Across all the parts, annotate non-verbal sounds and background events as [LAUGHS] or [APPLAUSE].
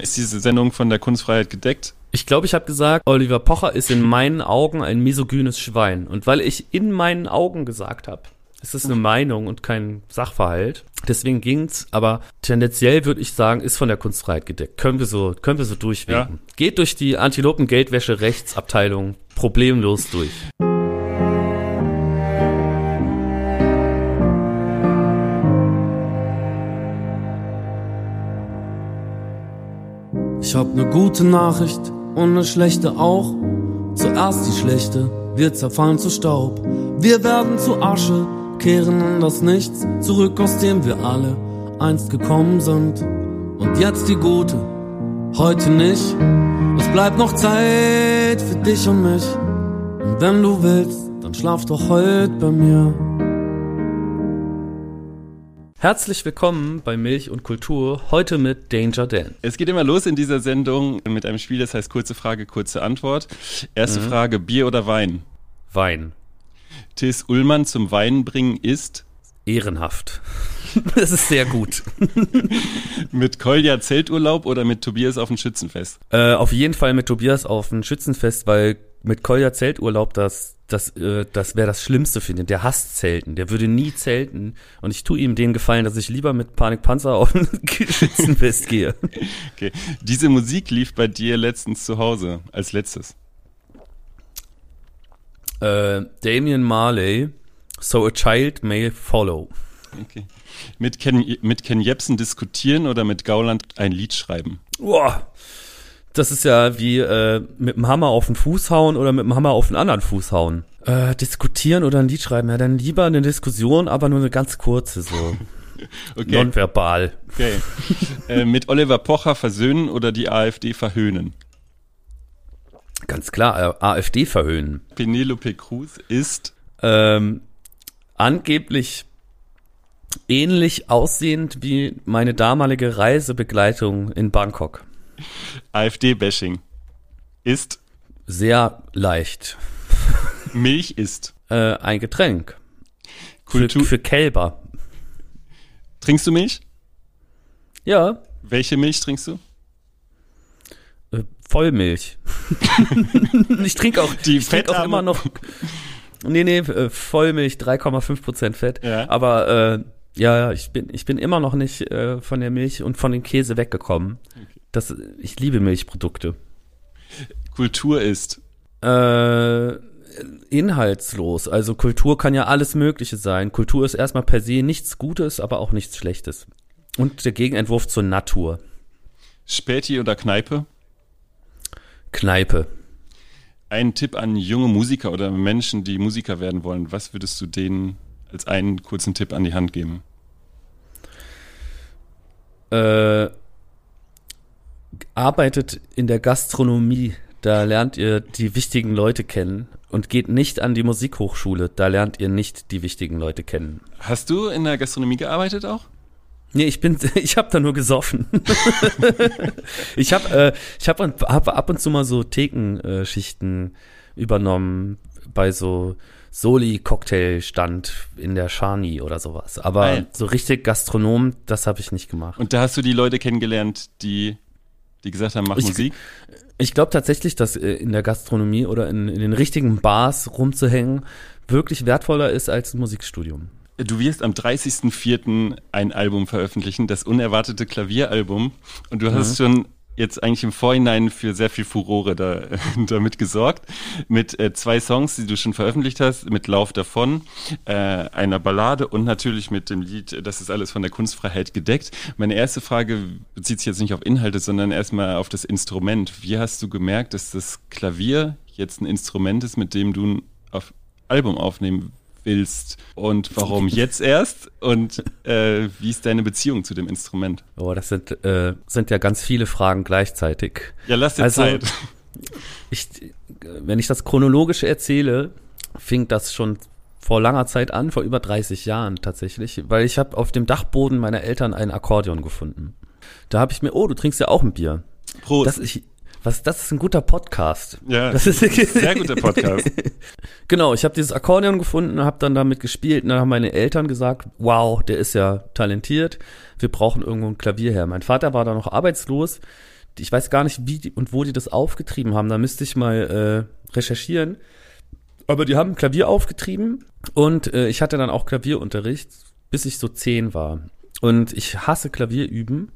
Ist diese Sendung von der Kunstfreiheit gedeckt? Ich glaube, ich habe gesagt, Oliver Pocher ist in meinen Augen ein misogynes Schwein. Und weil ich in meinen Augen gesagt habe, es ist eine Meinung und kein Sachverhalt. Deswegen ging's, aber tendenziell würde ich sagen, ist von der Kunstfreiheit gedeckt. Können wir so, können wir so durchwinken. Ja. Geht durch die Antilopen-Geldwäsche-Rechtsabteilung problemlos durch. Ich hab ne gute Nachricht und ne schlechte auch. Zuerst die schlechte, wir zerfallen zu Staub. Wir werden zu Asche, kehren in das Nichts zurück, aus dem wir alle einst gekommen sind. Und jetzt die gute, heute nicht. Es bleibt noch Zeit für dich und mich. Und wenn du willst, dann schlaf doch heute bei mir. Herzlich willkommen bei Milch und Kultur, heute mit Danger Dan. Es geht immer los in dieser Sendung mit einem Spiel, das heißt kurze Frage, kurze Antwort. Erste Frage, Bier oder Wein? Wein. Tis Ullmann zum Wein bringen ist Ehrenhaft. [LAUGHS] Das ist sehr gut. [LAUGHS] mit Kolja Zelturlaub oder mit Tobias auf dem Schützenfest? Äh, auf jeden Fall mit Tobias auf ein Schützenfest, weil mit Kolja Zelturlaub, das, das, äh, das wäre das Schlimmste für ihn. Der hasst Zelten. Der würde nie zelten. Und ich tue ihm den Gefallen, dass ich lieber mit Panikpanzer auf ein [LAUGHS] Schützenfest gehe. Okay. Diese Musik lief bei dir letztens zu Hause als letztes. Äh, Damian Marley, So a Child May Follow. Okay. Mit Ken, mit Ken Jebsen diskutieren oder mit Gauland ein Lied schreiben? Boah. Das ist ja wie äh, mit dem Hammer auf den Fuß hauen oder mit dem Hammer auf den anderen Fuß hauen. Äh, diskutieren oder ein Lied schreiben. Ja, dann lieber eine Diskussion, aber nur eine ganz kurze, so [LAUGHS] Okay. nonverbal. okay. äh, mit Oliver Pocher versöhnen oder die AfD verhöhnen? Ganz klar, äh, AfD verhöhnen. Penelope Cruz ist Ähm, angeblich ähnlich aussehend wie meine damalige Reisebegleitung in Bangkok. [LAUGHS] AfD-Bashing. Ist Sehr leicht. [LAUGHS] Milch ist. Äh, ein Getränk. Kultur. Für, für Kälber. Trinkst du Milch? Ja, Welche Milch trinkst du? Äh, Vollmilch. [LAUGHS] ich trinke auch, Die ich trink auch immer noch. Nee, nee, äh, Vollmilch, 3,5% Fett. Ja. Aber äh, ja, ja, ich bin, ich bin immer noch nicht äh, von der Milch und von dem Käse weggekommen. Das, ich liebe Milchprodukte. Kultur ist. Äh, inhaltslos. Also Kultur kann ja alles Mögliche sein. Kultur ist erstmal per se nichts Gutes, aber auch nichts Schlechtes. Und der Gegenentwurf zur Natur. Späti oder Kneipe? Kneipe. Ein Tipp an junge Musiker oder Menschen, die Musiker werden wollen. Was würdest du denen als einen kurzen Tipp an die Hand geben? äh, arbeitet in der Gastronomie. Da lernt ihr die wichtigen Leute kennen und geht nicht an die Musikhochschule. Da lernt ihr nicht die wichtigen Leute kennen. Hast du in der Gastronomie gearbeitet auch? Nee, ich bin, [LAUGHS] ich habe da nur gesoffen. [LAUGHS] ich habe, äh, ich habe hab ab und zu mal so Thekenschichten übernommen bei so Soli-Cocktailstand in der Shani oder sowas. Aber Geil. so richtig Gastronom, das habe ich nicht gemacht. Und da hast du die Leute kennengelernt, die, die gesagt haben, mach Ich- Musik? Ich glaube tatsächlich, dass äh, in der Gastronomie oder in, in den richtigen Bars rumzuhängen wirklich wertvoller ist als ein Musikstudium. Du wirst am 30.04. ein Album veröffentlichen, das unerwartete Klavieralbum. Und du hast schon jetzt eigentlich im Vorhinein für sehr viel Furore da, [LAUGHS] damit gesorgt. Mit äh, zwei Songs, die du schon veröffentlicht hast, mit Lauf davon, äh, einer Ballade und natürlich mit dem Lied äh, Das ist alles von der Kunstfreiheit gedeckt. Meine erste Frage bezieht sich jetzt nicht auf Inhalte, sondern erstmal auf das Instrument. Wie hast du gemerkt, dass das Klavier jetzt ein Instrument ist, mit dem du ein Album aufnehmen willst und warum jetzt erst und äh, wie ist deine Beziehung zu dem Instrument? Oh, das sind, äh, sind ja ganz viele Fragen gleichzeitig. Ja, lass dir Also- Zeit. Ich, wenn ich das chronologisch erzähle, fing das schon vor langer Zeit an, vor über 30 Jahren tatsächlich, weil ich habe auf dem Dachboden meiner Eltern ein Akkordeon gefunden. Da habe ich mir, oh, du trinkst ja auch ein Bier. Prost. Das, ich, was, das ist ein guter Podcast. ja, Das ist sehr guter Podcast. [LAUGHS] Genau, ich habe dieses Akkordeon gefunden, habe dann damit gespielt und dann haben meine Eltern gesagt, wow, der ist ja talentiert, wir brauchen irgendwo ein Klavier her. Mein Vater war da noch arbeitslos, ich weiß gar nicht, wie die, und wo die das aufgetrieben haben. Da müsste ich mal äh, recherchieren. Aber die haben Klavier aufgetrieben und äh, ich hatte dann auch Klavierunterricht, bis ich so zehn war. Und ich hasse Klavier üben.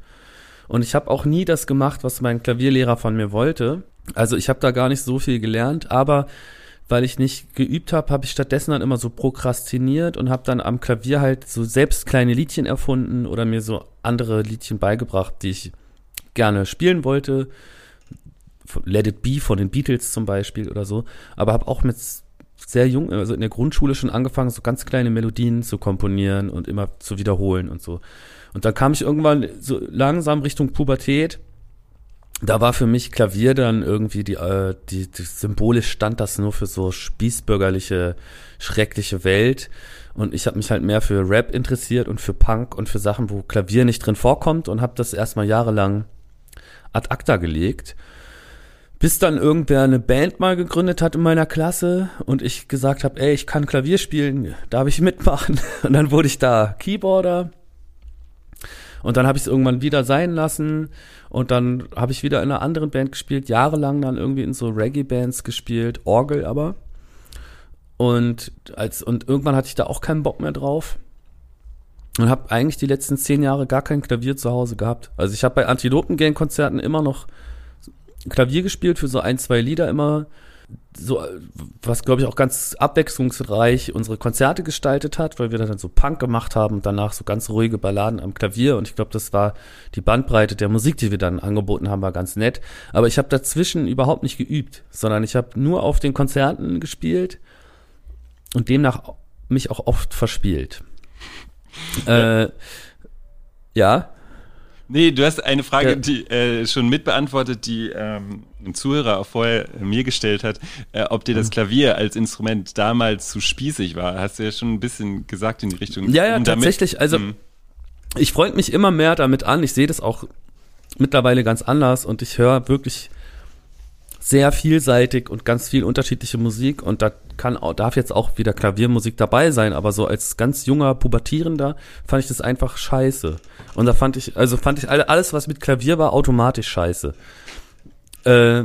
Und ich habe auch nie das gemacht, was mein Klavierlehrer von mir wollte. Also ich habe da gar nicht so viel gelernt, aber weil ich nicht geübt habe, habe ich stattdessen dann immer so prokrastiniert und habe dann am Klavier halt so selbst kleine Liedchen erfunden oder mir so andere Liedchen beigebracht, die ich gerne spielen wollte. Let It Be von den Beatles zum Beispiel oder so. Aber habe auch mit sehr jung, also in der Grundschule schon angefangen, so ganz kleine Melodien zu komponieren und immer zu wiederholen und so. Und dann kam ich irgendwann so langsam Richtung Pubertät. Da war für mich Klavier dann irgendwie die, äh, die, die symbolisch stand das nur für so spießbürgerliche, schreckliche Welt. Und ich habe mich halt mehr für Rap interessiert und für Punk und für Sachen, wo Klavier nicht drin vorkommt und habe das erstmal jahrelang ad acta gelegt. Bis dann irgendwer eine Band mal gegründet hat in meiner Klasse und ich gesagt habe, ey, ich kann Klavier spielen, darf ich mitmachen? [LAUGHS] Und dann wurde ich da Keyboarder. Und dann habe ich es irgendwann wieder sein lassen und dann habe ich wieder in einer anderen Band gespielt, jahrelang dann irgendwie in so Reggae-Bands gespielt, Orgel aber. Und als und irgendwann hatte ich da auch keinen Bock mehr drauf und habe eigentlich die letzten zehn Jahre gar kein Klavier zu Hause gehabt. Also ich habe bei Antilopen-Gang-Konzerten immer noch Klavier gespielt für so ein, zwei Lieder immer so, was glaube ich auch ganz abwechslungsreich unsere Konzerte gestaltet hat, weil wir dann so Punk gemacht haben und danach so ganz ruhige Balladen am Klavier und ich glaube, das war die Bandbreite der Musik, die wir dann angeboten haben, war ganz nett. Aber ich habe dazwischen überhaupt nicht geübt, sondern ich habe nur auf den Konzerten gespielt und demnach mich auch oft verspielt. äh, ja. Nee, du hast eine Frage, ja. die äh, schon mitbeantwortet, die ähm, ein Zuhörer auch vorher mir gestellt hat, äh, ob dir das mhm. Klavier als Instrument damals zu spießig war. Hast du ja schon ein bisschen gesagt in die Richtung. Ja, ja, tatsächlich. Also mh. ich freue mich immer mehr damit an. Ich sehe das auch mittlerweile ganz anders und ich höre wirklich sehr vielseitig und ganz viel unterschiedliche Musik und da kann darf jetzt auch wieder Klaviermusik dabei sein, aber so als ganz junger Pubertierender fand ich das einfach scheiße. Und da fand ich, also fand ich alles, was mit Klavier war, automatisch scheiße. Äh,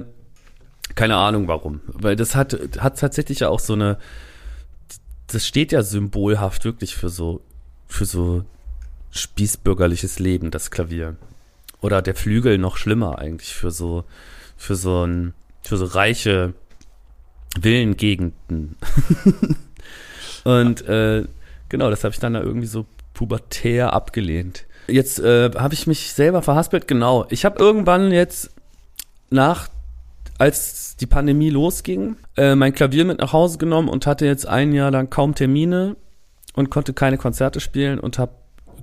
keine Ahnung warum. Weil das hat, hat tatsächlich ja auch so eine, das steht ja symbolhaft wirklich für so, für so spießbürgerliches Leben, das Klavier. Oder der Flügel noch schlimmer eigentlich für so, für so ein, für so reiche Villengegenden. [LAUGHS] und äh, genau, das habe ich dann da irgendwie so pubertär abgelehnt. Jetzt äh, habe ich mich selber verhaspelt, genau. Ich habe irgendwann jetzt nach, als die Pandemie losging, äh, mein Klavier mit nach Hause genommen und hatte jetzt ein Jahr lang kaum Termine und konnte keine Konzerte spielen und habe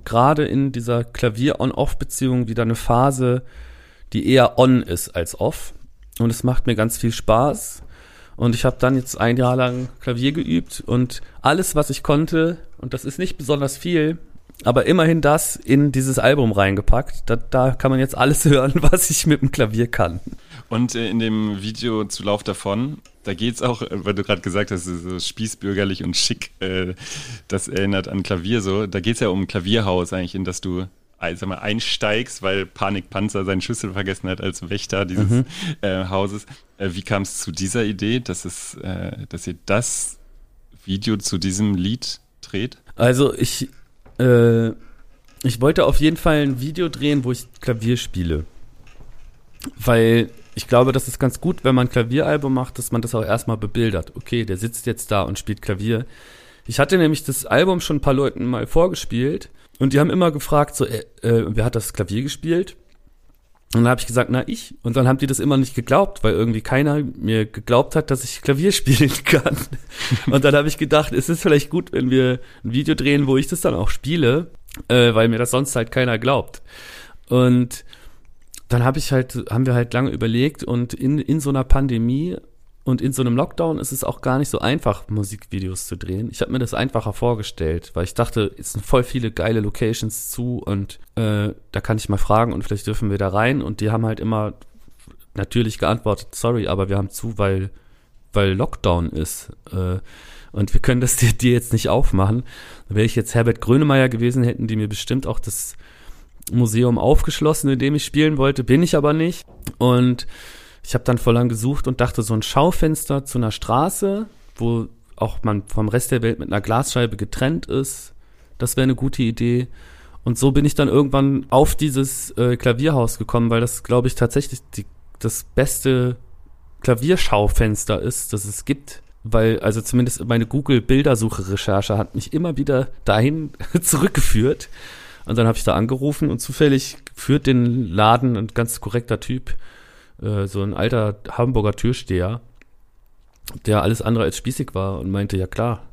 gerade in dieser Klavier-on-off-Beziehung wieder eine Phase, die eher on ist als off. Und es macht mir ganz viel Spaß. Und ich habe dann jetzt ein Jahr lang Klavier geübt und alles, was ich konnte, und das ist nicht besonders viel, aber immerhin das in dieses Album reingepackt. Da, da kann man jetzt alles [LAUGHS] hören, was ich mit dem Klavier kann. Und äh, in dem Video zu Lauf davon, da geht's auch, äh, weil du gerade gesagt hast, so spießbürgerlich und schick, äh, das erinnert an Klavier so. Da geht's ja um ein Klavierhaus eigentlich, in das du sag mal, einsteigst, weil Panikpanzer seinen Schlüssel vergessen hat als Wächter dieses mhm. äh, Hauses. Äh, wie kam es zu dieser Idee, dass, es, äh, dass ihr das Video zu diesem Lied dreht? Also ich, äh, ich wollte auf jeden Fall ein Video drehen, wo ich Klavier spiele. Weil ich glaube, das ist ganz gut, wenn man ein Klavieralbum macht, dass man das auch erstmal bebildert. Okay, der sitzt jetzt da und spielt Klavier. Ich hatte nämlich das Album schon ein paar Leuten mal vorgespielt und die haben immer gefragt, so, äh, äh, wer hat das Klavier gespielt? Und dann habe ich gesagt, na ich. Und dann haben die das immer nicht geglaubt, weil irgendwie keiner mir geglaubt hat, dass ich Klavier [LAUGHS] spielen kann. Und dann habe ich gedacht, es ist vielleicht gut, wenn wir ein Video drehen, wo ich das dann auch spiele, äh, weil mir das sonst halt keiner glaubt. Und dann habe ich halt, haben wir halt lange überlegt und in, in so einer Pandemie und in so einem Lockdown ist es auch gar nicht so einfach, Musikvideos zu drehen. Ich habe mir das einfacher vorgestellt, weil ich dachte, es sind voll viele geile Locations zu und äh, da kann ich mal fragen und vielleicht dürfen wir da rein. Und die haben halt immer natürlich geantwortet, sorry, aber wir haben zu, weil, weil Lockdown ist. Äh, und wir können das [LAUGHS] dir, dir jetzt nicht aufmachen. Wäre ich jetzt Herbert Grönemeyer gewesen, hätten die mir bestimmt auch das Museum aufgeschlossen, in dem ich spielen wollte, bin ich aber nicht. Und ich habe dann voll lang gesucht und dachte, so ein Schaufenster zu einer Straße, wo auch man vom Rest der Welt mit einer Glasscheibe getrennt ist, das wäre eine gute Idee. Und so bin ich dann irgendwann auf dieses äh, Klavierhaus gekommen, weil das, glaube ich, tatsächlich die, das beste Klavierschaufenster ist, das es gibt. Weil, also zumindest meine Google-Bildersuche-Recherche hat mich immer wieder dahin [LAUGHS] zurückgeführt. Und dann habe ich da angerufen und zufällig führt den Laden ein ganz korrekter Typ, äh, so ein alter Hamburger Türsteher, der alles andere als spießig war und meinte, ja klar,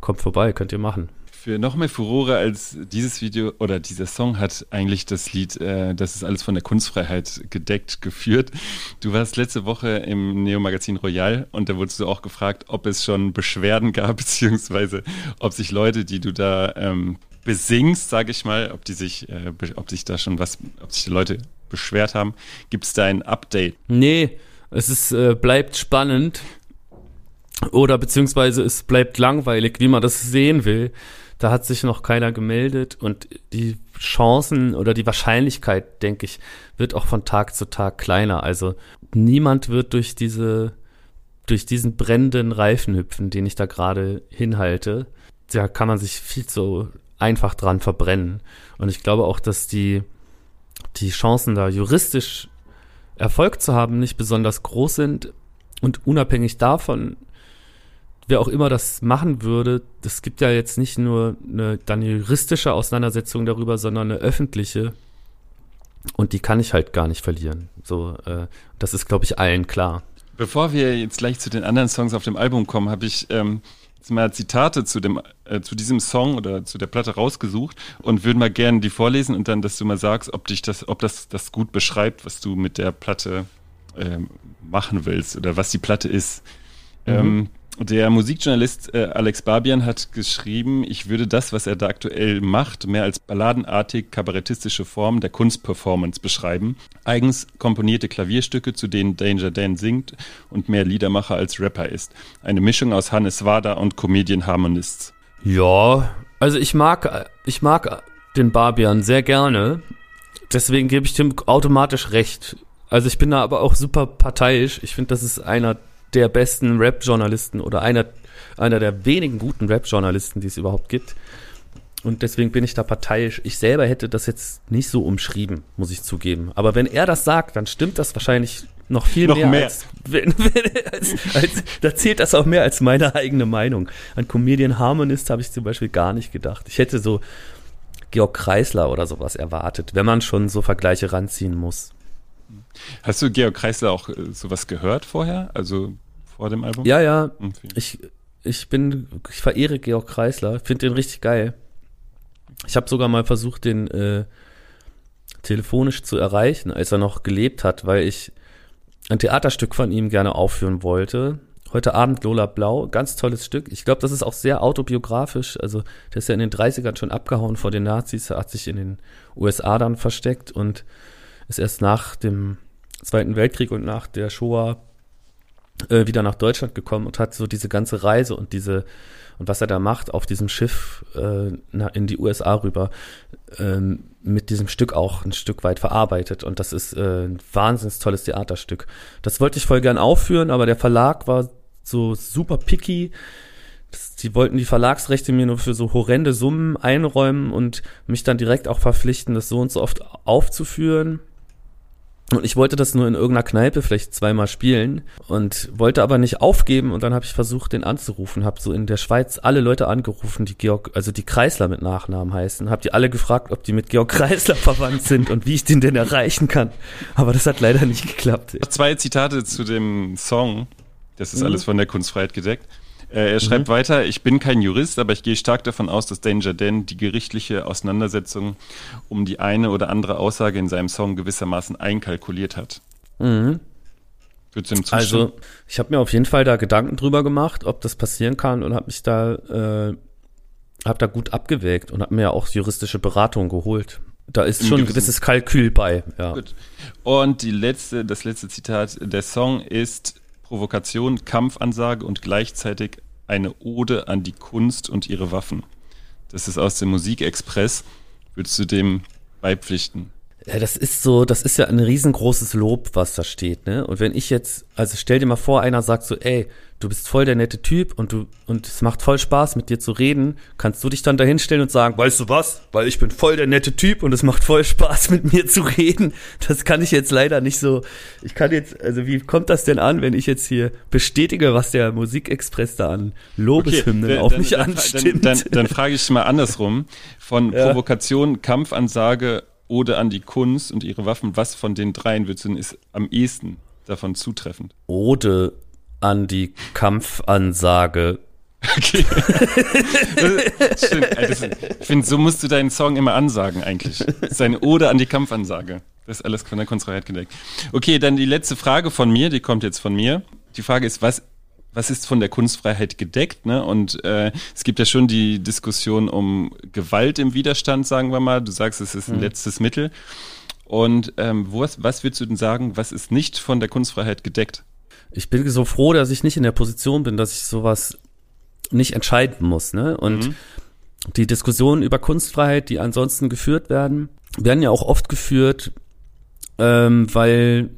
kommt vorbei, könnt ihr machen. Für noch mehr Furore als dieses Video oder dieser Song hat eigentlich das Lied, äh, das ist alles von der Kunstfreiheit gedeckt, geführt. Du warst letzte Woche im Neo-Magazin Royal und da wurdest du auch gefragt, ob es schon Beschwerden gab, [LAUGHS] beziehungsweise ob sich Leute, die du da ähm, besingst, sage ich mal, ob die sich, äh, ob sich da schon was, ob sich die Leute beschwert haben. Gibt es da ein Update? Nee, es ist, äh, bleibt spannend. Oder beziehungsweise es bleibt langweilig, wie man das sehen will. Da hat sich noch keiner gemeldet und die Chancen oder die Wahrscheinlichkeit, denke ich, wird auch von Tag zu Tag kleiner. Also niemand wird durch diese, durch diesen brennenden Reifen hüpfen, den ich da gerade hinhalte. Da kann man sich viel zu einfach dran verbrennen. Und ich glaube auch, dass die, die Chancen da juristisch Erfolg zu haben nicht besonders groß sind. Und unabhängig davon wer auch immer das machen würde, das gibt ja jetzt nicht nur eine dann juristische Auseinandersetzung darüber, sondern eine öffentliche. Und die kann ich halt gar nicht verlieren. So, äh, das ist, glaube ich, allen klar. Bevor wir jetzt gleich zu den anderen Songs auf dem Album kommen, habe ich ähm, mal Zitate zu dem äh, zu diesem Song oder zu der Platte rausgesucht und würde mal gerne die vorlesen und dann, dass du mal sagst, ob dich das, ob das das gut beschreibt, was du mit der Platte ähm, machen willst oder was die Platte ist. Mhm. Ähm, der Musikjournalist äh, Alex Barbian hat geschrieben, ich würde das, was er da aktuell macht, mehr als balladenartig kabarettistische Form der Kunstperformance beschreiben. Eigens komponierte Klavierstücke, zu denen Danger Dan singt und mehr Liedermacher als Rapper ist. Eine Mischung aus Hannes Wader und Comedian Harmonists. Ja, also ich mag, ich mag den Barbian sehr gerne. Deswegen gebe ich dem automatisch recht. Also ich bin da aber auch super parteiisch. Ich finde, das ist einer der besten Rap-Journalisten oder einer, einer der wenigen guten Rap-Journalisten, die es überhaupt gibt. Und deswegen bin ich da parteiisch. Ich selber hätte das jetzt nicht so umschrieben, muss ich zugeben. Aber wenn er das sagt, dann stimmt das wahrscheinlich noch viel noch mehr. mehr. Als, [LAUGHS] wenn, wenn, als, als, da zählt das auch mehr als meine eigene Meinung. An Comedian Harmonist habe ich zum Beispiel gar nicht gedacht. Ich hätte so Georg Kreisler oder sowas erwartet, wenn man schon so Vergleiche ranziehen muss. Hast du Georg Kreisler auch äh, sowas gehört vorher? Also vor dem Album? Ja, ja. Okay. Ich, ich bin, ich verehre Georg Kreisler, finde den richtig geil. Ich habe sogar mal versucht, den äh, telefonisch zu erreichen, als er noch gelebt hat, weil ich ein Theaterstück von ihm gerne aufführen wollte. Heute Abend Lola Blau, ganz tolles Stück. Ich glaube, das ist auch sehr autobiografisch. Also, der ist ja in den 30ern schon abgehauen vor den Nazis, er hat sich in den USA dann versteckt und ist erst nach dem Zweiten Weltkrieg und nach der Shoah äh, wieder nach Deutschland gekommen und hat so diese ganze Reise und diese und was er da macht auf diesem Schiff äh, in die USA rüber ähm, mit diesem Stück auch ein Stück weit verarbeitet und das ist äh, ein wahnsinnig tolles Theaterstück. Das wollte ich voll gern aufführen, aber der Verlag war so super picky. Sie wollten die Verlagsrechte mir nur für so horrende Summen einräumen und mich dann direkt auch verpflichten, das so und so oft aufzuführen. Und ich wollte das nur in irgendeiner Kneipe vielleicht zweimal spielen und wollte aber nicht aufgeben und dann habe ich versucht, den anzurufen, habe so in der Schweiz alle Leute angerufen, die Georg, also die Kreisler mit Nachnamen heißen, habe die alle gefragt, ob die mit Georg Kreisler [LAUGHS] verwandt sind und wie ich den denn erreichen kann. Aber das hat leider nicht geklappt. Zwei Zitate zu dem Song. Das ist mhm. alles von der Kunstfreiheit gedeckt. Äh, er schreibt mhm. weiter, ich bin kein Jurist, aber ich gehe stark davon aus, dass Danger Dan die gerichtliche Auseinandersetzung um die eine oder andere Aussage in seinem Song gewissermaßen einkalkuliert hat. Mhm. Also, ich habe mir auf jeden Fall da Gedanken drüber gemacht, ob das passieren kann und habe mich da, äh, habe da gut abgewägt und habe mir auch juristische Beratung geholt. Da ist schon ein gewisses Kalkül bei. Ja. Gut. Und die letzte, das letzte Zitat: Der Song ist Provokation, Kampfansage und gleichzeitig eine Ode an die Kunst und ihre Waffen. Das ist aus dem Musikexpress. Würdest du dem beipflichten. Ja, das ist so, das ist ja ein riesengroßes Lob, was da steht, ne? Und wenn ich jetzt, also stell dir mal vor, einer sagt so, ey, du bist voll der nette Typ und du, und es macht voll Spaß, mit dir zu reden, kannst du dich dann dahinstellen und sagen, weißt du was? Weil ich bin voll der nette Typ und es macht voll Spaß, mit mir zu reden. Das kann ich jetzt leider nicht so, ich kann jetzt, also wie kommt das denn an, wenn ich jetzt hier bestätige, was der Musikexpress da an Lobeshymnen Okay, auf dann- mich dann, anstimmt? Dann, dann, dann frage ich mal andersrum. Von Ja. Provokation, Kampfansage, Ode an die Kunst und ihre Waffen, was von den dreien würdest du denn ist am ehesten davon zutreffend? Ode an die Kampfansage. Okay. Das stimmt. Also Ich finde, so musst du deinen Song immer ansagen eigentlich. Das ist eine Ode an die Kampfansage. Das ist alles von der Kunstfreiheit gedeckt. Okay, dann die letzte Frage von mir, die kommt jetzt von mir. Die Frage ist, was, was ist von der Kunstfreiheit gedeckt? Ne? Und äh, es gibt ja schon die Diskussion um Gewalt im Widerstand, sagen wir mal. Du sagst, es ist ein letztes Mittel. Und ähm, was, was würdest du denn sagen, was ist nicht von der Kunstfreiheit gedeckt? Ich bin so froh, dass ich nicht in der Position bin, dass ich sowas nicht entscheiden muss. Ne? Und die Diskussionen über Kunstfreiheit, die ansonsten geführt werden, werden ja auch oft geführt, ähm, weil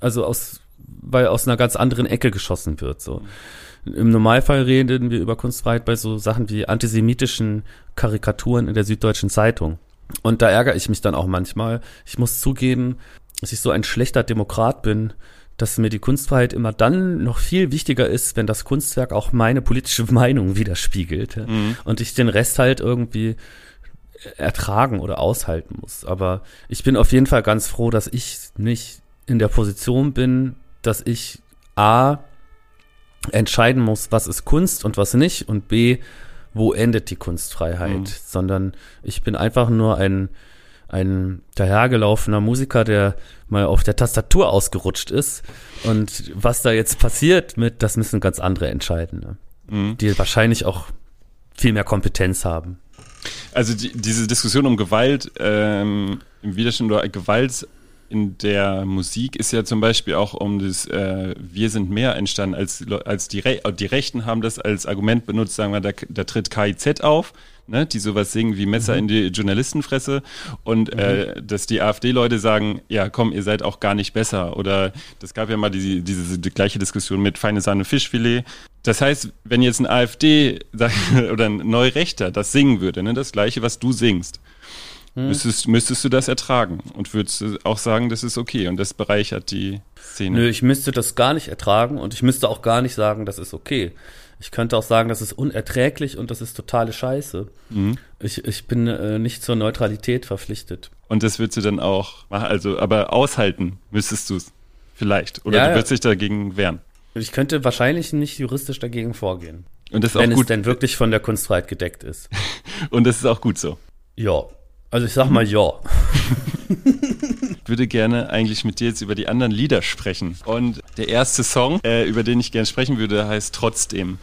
also aus weil aus einer ganz anderen Ecke geschossen wird. So im Normalfall reden wir über Kunstfreiheit bei so Sachen wie antisemitischen Karikaturen in der Süddeutschen Zeitung. Und da ärgere ich mich dann auch manchmal. Ich muss zugeben, dass ich so ein schlechter Demokrat bin, dass mir die Kunstfreiheit immer dann noch viel wichtiger ist, wenn das Kunstwerk auch meine politische [LAUGHS] Meinung widerspiegelt. ja. Und ich den Rest halt irgendwie ertragen oder aushalten muss. Aber ich bin auf jeden Fall ganz froh, dass ich nicht in der Position bin, dass ich A entscheiden muss, was ist Kunst und was nicht und B, wo endet die Kunstfreiheit, Mhm. sondern ich bin einfach nur ein ein dahergelaufener Musiker, der mal auf der Tastatur ausgerutscht ist. Und was da jetzt passiert mit, das müssen ganz andere entscheiden, ne? Mhm. die wahrscheinlich auch viel mehr Kompetenz haben. Also die, diese Diskussion um Gewalt ähm, im Widerstand oder Gewalt in der Musik ist ja zum Beispiel auch um das äh, Wir sind mehr entstanden, als, als die, Re die Rechten haben das als Argument benutzt, sagen wir, da, da tritt KIZ auf, ne, die sowas singen wie Messer in die Journalistenfresse und äh, dass die AfD-Leute sagen, ja komm, ihr seid auch gar nicht besser oder das gab ja mal die, diese die gleiche Diskussion mit feine Sahne Fischfilet. Das heißt, wenn jetzt ein AfD [LAUGHS] oder ein Neurechter das singen würde, ne, das gleiche, was du singst, müsstest, müsstest du das ertragen und würdest auch sagen, das ist okay und das bereichert die Szene. Nö, ich müsste das gar nicht ertragen und ich müsste auch gar nicht sagen, das ist okay. Ich könnte auch sagen, das ist unerträglich und das ist totale Scheiße. Mhm. Ich, ich bin äh, nicht zur Neutralität verpflichtet. Und das würdest du dann auch machen, also, aber aushalten müsstest du es vielleicht. Oder Ja, du ja. würdest dich dagegen wehren. Ich könnte wahrscheinlich nicht juristisch dagegen vorgehen, Und das ist wenn auch es gut. denn wirklich von der Kunstfreiheit gedeckt ist. [LAUGHS] Und das ist auch gut so. Ja. Also ich sag mal ja. [LAUGHS] Ich würde gerne eigentlich mit dir jetzt über die anderen Lieder sprechen. Und der erste Song, äh, über den ich gerne sprechen würde, heißt Trotzdem.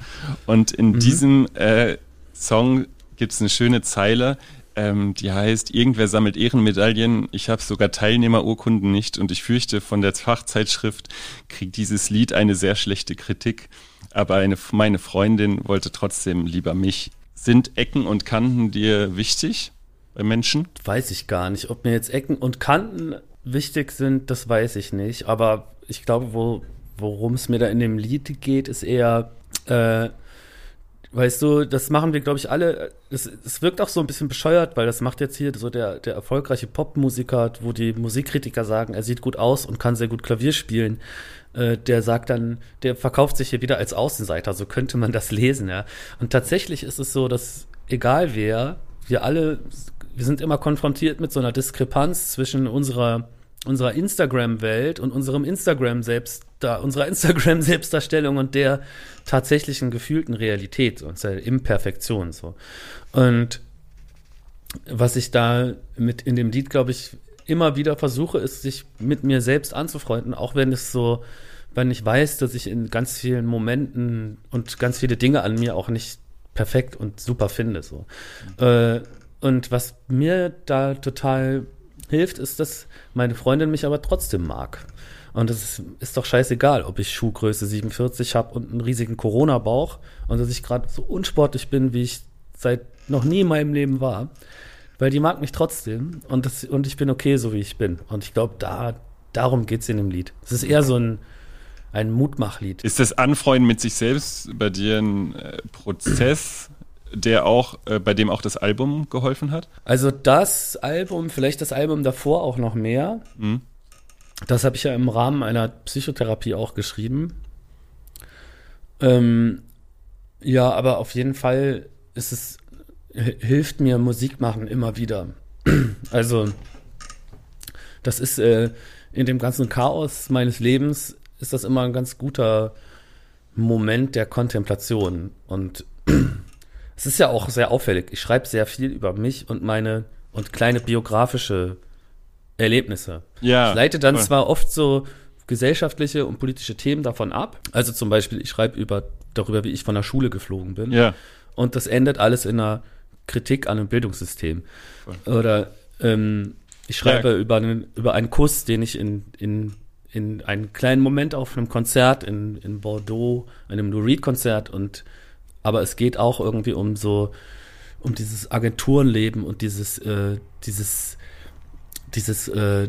Und in diesem äh, Song gibt es eine schöne Zeile, ähm, die heißt, irgendwer sammelt Ehrenmedaillen, ich habe sogar Teilnehmerurkunden nicht und ich fürchte, von der Fachzeitschrift kriegt dieses Lied eine sehr schlechte Kritik. Aber eine, meine Freundin wollte trotzdem lieber mich. Sind Ecken und Kanten dir wichtig bei Menschen? Weiß ich gar nicht. Ob mir jetzt Ecken und Kanten wichtig sind, das weiß ich nicht. Aber ich glaube, wo, worum es mir da in dem Lied geht, ist eher, äh, weißt du, das machen wir, glaube ich, alle. Es, wirkt auch so ein bisschen bescheuert, weil das macht jetzt hier so der, der erfolgreiche Popmusiker, wo die Musikkritiker sagen, er sieht gut aus und kann sehr gut Klavier spielen. Äh, der sagt dann, der verkauft sich hier wieder als Außenseiter, so könnte man das lesen, ja. Und tatsächlich ist es so, dass egal wer, wir alle, wir sind immer konfrontiert mit so einer Diskrepanz zwischen unserer unserer Instagram-Welt und unserem Instagram selbst da unserer [LAUGHS] Instagram Selbstdarstellung und der tatsächlichen gefühlten Realität und der Imperfektion so. Und was ich da mit in dem Lied glaube ich immer wieder versuche ist sich mit mir selbst anzufreunden auch wenn es so wenn ich weiß dass ich in ganz vielen Momenten und ganz viele Dinge an mir auch nicht perfekt und super finde so. Äh, und was mir da total hilft, ist, dass meine Freundin mich aber trotzdem mag. Und es ist, ist doch scheißegal, ob ich Schuhgröße 47 habe und einen riesigen Corona-Bauch und dass ich gerade so unsportlich bin, wie ich seit noch nie in meinem Leben war. weil die mag mich trotzdem und, das, und ich bin okay, so wie ich bin. Und ich glaube, da, darum geht es in dem Lied. Es ist eher so ein, ein Mutmachlied. Ist das Anfreunden mit sich selbst bei dir ein äh, Prozess, der auch, äh, bei dem auch das Album geholfen hat? Also das Album, vielleicht das Album davor auch noch mehr. Mhm. Das habe ich ja im Rahmen einer Psychotherapie auch geschrieben. Ähm, ja, aber auf jeden Fall ist es, hilft mir Musik machen immer wieder. [CLEARS THROAT] Also, das ist äh, in dem ganzen Chaos meines Lebens ist das immer ein ganz guter Moment der Kontemplation. Und [CLEARS THROAT] es ist ja auch sehr auffällig. Ich schreibe sehr viel über mich und meine und kleine biografische Erlebnisse. Ja. Ich leite dann voll. zwar oft so gesellschaftliche und politische Themen davon ab. Also zum Beispiel, ich schreibe über, darüber, wie ich von der Schule geflogen bin. Ja. Und das endet alles in einer Kritik an einem Bildungssystem. Voll. Oder ähm, ich schreibe ja. über, einen, über einen Kuss, den ich in, in, in einen kleinen Moment auf einem Konzert in, in Bordeaux, einem Lou Reed-Konzert und aber es geht auch irgendwie um so, um dieses Agenturenleben und dieses, äh, dieses, dieses, äh,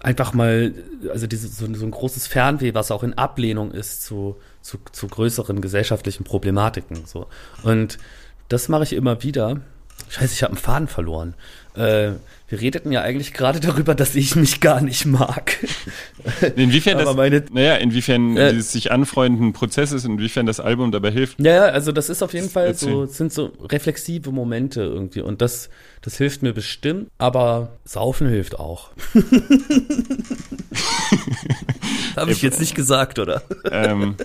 einfach mal, also diese, so, so, ein großes Fernweh, was auch in Ablehnung ist zu, zu, zu größeren gesellschaftlichen Problematiken. So. Und das mache ich immer wieder. Scheiße, ich habe einen Faden verloren. Äh, wir redeten ja eigentlich gerade darüber, dass ich mich gar nicht mag. [LAUGHS] Inwiefern das, meine, naja, inwiefern äh, dieses sich anfreunden Prozess ist, inwiefern das Album dabei hilft. Ja, also das ist auf jeden Fall so, sind so reflexive Momente irgendwie und das, das hilft mir bestimmt, aber Saufen hilft auch. [LAUGHS] Habe ich jetzt nicht gesagt, oder? Ähm,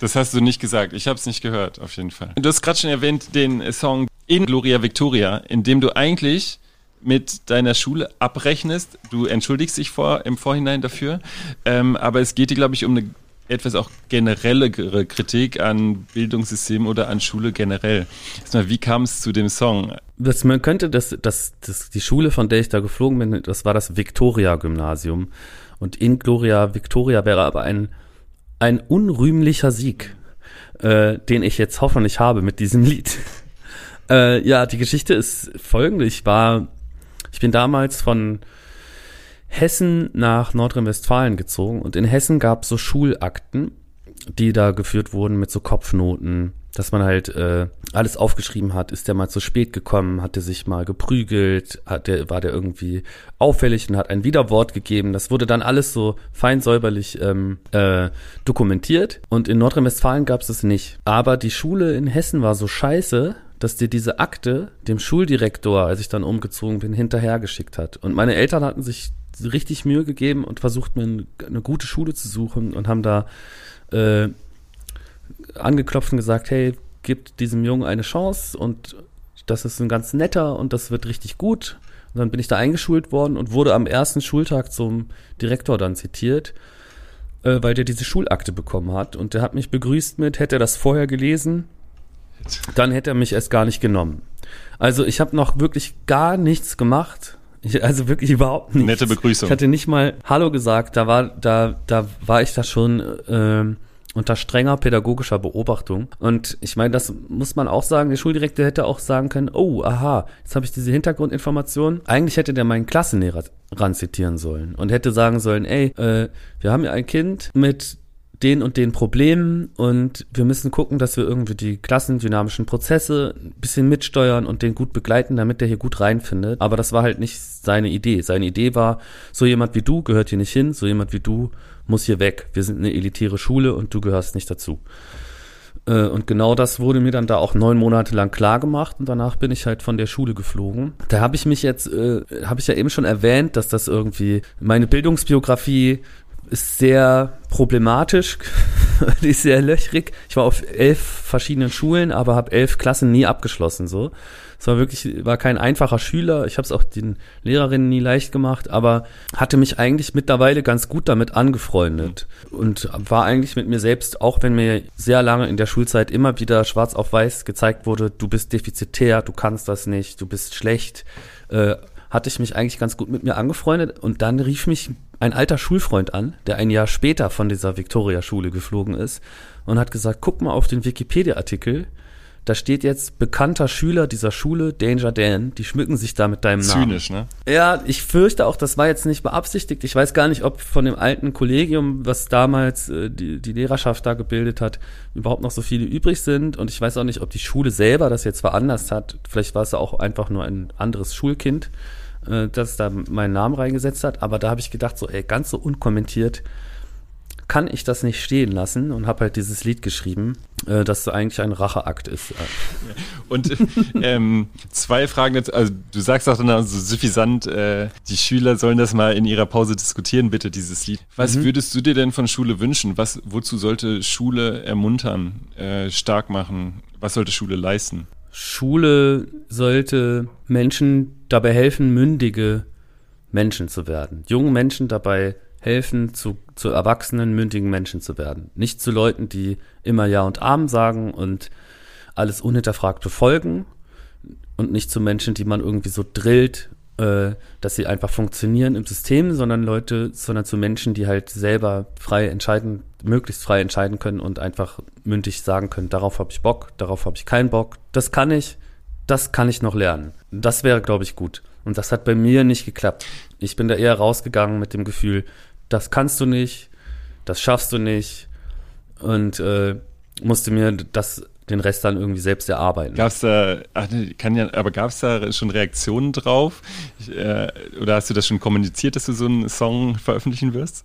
das hast du nicht gesagt. Ich habe es nicht gehört, auf jeden Fall. Du hast gerade schon erwähnt den Song In Gloria Victoria, in dem du eigentlich mit deiner Schule abrechnest. Du entschuldigst dich vor, im Vorhinein dafür. Ähm, aber es geht dir, glaube ich, um eine etwas auch generellere Kritik an Bildungssystem oder an Schule generell. Erstmal, wie kam es zu dem Song? Das, man könnte das, das, das, die Schule, von der ich da geflogen bin, das war das Victoria-Gymnasium. Und in Gloria Victoria wäre aber ein, ein unrühmlicher Sieg, äh, den ich jetzt hoffentlich habe mit diesem Lied. Äh, ja, die Geschichte ist folgende. Ich war ich bin damals von Hessen nach Nordrhein-Westfalen gezogen und in Hessen gab es so Schulakten, die da geführt wurden mit so Kopfnoten, dass man halt äh, alles aufgeschrieben hat. Ist der mal zu spät gekommen? Hat der sich mal geprügelt? Hat der, war der irgendwie auffällig und hat ein Widerwort gegeben? Das wurde dann alles so fein säuberlich ähm, äh, dokumentiert. Und in Nordrhein-Westfalen gab es das nicht. Aber die Schule in Hessen war so scheiße, dass dir diese Akte dem Schuldirektor, als ich dann umgezogen bin, hinterhergeschickt hat. Und meine Eltern hatten sich richtig Mühe gegeben und versucht, mir eine gute Schule zu suchen und haben da äh, angeklopft und gesagt, hey, gib diesem Jungen eine Chance und das ist ein ganz netter und das wird richtig gut. Und dann bin ich da eingeschult worden und wurde am ersten Schultag zum Direktor dann zitiert, äh, weil der diese Schulakte bekommen hat. Und der hat mich begrüßt mit, hätte er das vorher gelesen, dann hätte er mich erst gar nicht genommen. Also ich habe noch wirklich gar nichts gemacht. Ich, also wirklich überhaupt nichts. Nette Begrüßung. Ich hatte nicht mal Hallo gesagt. Da war, da, da war ich da schon äh, unter strenger pädagogischer Beobachtung. Und ich meine, das muss man auch sagen. Der Schuldirektor hätte auch sagen können: Oh, aha, jetzt habe ich diese Hintergrundinformation. Eigentlich hätte der meinen Klassenlehrer ran zitieren sollen und hätte sagen sollen: Ey, äh, wir haben ja ein Kind mit den und den Problemen und wir müssen gucken, dass wir irgendwie die klassendynamischen Prozesse ein bisschen mitsteuern und den gut begleiten, damit der hier gut reinfindet. Aber das war halt nicht seine Idee. Seine Idee war, so jemand wie du gehört hier nicht hin, so jemand wie du muss hier weg. Wir sind eine elitäre Schule und du gehörst nicht dazu. Äh, und genau das wurde mir dann da auch neun Monate lang klar gemacht und danach bin ich halt von der Schule geflogen. Da habe ich mich jetzt, äh, habe ich ja eben schon erwähnt, dass das irgendwie meine Bildungsbiografie ist sehr problematisch, [LAUGHS] ist sehr löchrig. Ich war auf elf verschiedenen Schulen, aber habe elf Klassen nie abgeschlossen. So, es war wirklich, war kein einfacher Schüler. Ich habe es auch den Lehrerinnen nie leicht gemacht, aber hatte mich eigentlich mittlerweile ganz gut damit angefreundet und war eigentlich mit mir selbst, auch wenn mir sehr lange in der Schulzeit immer wieder schwarz auf weiß gezeigt wurde, du bist defizitär, du kannst das nicht, du bist schlecht. Äh, hatte ich mich eigentlich ganz gut mit mir angefreundet und dann rief mich ein alter Schulfreund an, der ein Jahr später von dieser Victoria-Schule geflogen ist und hat gesagt, guck mal auf den Wikipedia-Artikel, da steht jetzt bekannter Schüler dieser Schule, Danger Dan, die schmücken sich da mit deinem Namen. Zynisch, ne? Ja, ich fürchte auch, das war jetzt nicht beabsichtigt. Ich weiß gar nicht, ob von dem alten Kollegium, was damals äh, die, die Lehrerschaft da gebildet hat, überhaupt noch so viele übrig sind. Und ich weiß auch nicht, ob die Schule selber das jetzt veranlasst hat. Vielleicht war es auch einfach nur ein anderes Schulkind, äh, das da meinen Namen reingesetzt hat. Aber da habe ich gedacht, so, ey, ganz so unkommentiert kann ich das nicht stehen lassen und habe halt dieses Lied geschrieben, äh, das eigentlich ein Racheakt ist. Und ähm, zwei Fragen jetzt, also du sagst auch dann so suffisant, äh, die Schüler sollen das mal in ihrer Pause diskutieren, bitte, dieses Lied. Was mhm. würdest du dir denn von Schule wünschen? Was, wozu sollte Schule ermuntern, äh, stark machen? Was sollte Schule leisten? Schule sollte Menschen dabei helfen, mündige Menschen zu werden, jungen Menschen dabei helfen, zu, zu erwachsenen, mündigen Menschen zu werden. Nicht zu Leuten, die immer Ja und Amen sagen und alles unhinterfragt befolgen und nicht zu Menschen, die man irgendwie so drillt, äh, dass sie einfach funktionieren im System, sondern Leute, sondern zu Menschen, die halt selber frei entscheiden, möglichst frei entscheiden können und einfach mündig sagen können, darauf habe ich Bock, darauf habe ich keinen Bock, das kann ich, das kann ich noch lernen. Das wäre, glaube ich, gut. Und das hat bei mir nicht geklappt. Ich bin da eher rausgegangen mit dem Gefühl, das kannst du nicht, das schaffst du nicht und äh, musste mir das den Rest dann irgendwie selbst erarbeiten. Gab's da, ach, kann ja, aber gab es da schon Reaktionen drauf? Ich, äh, oder hast du das schon kommuniziert, dass du so einen Song veröffentlichen wirst?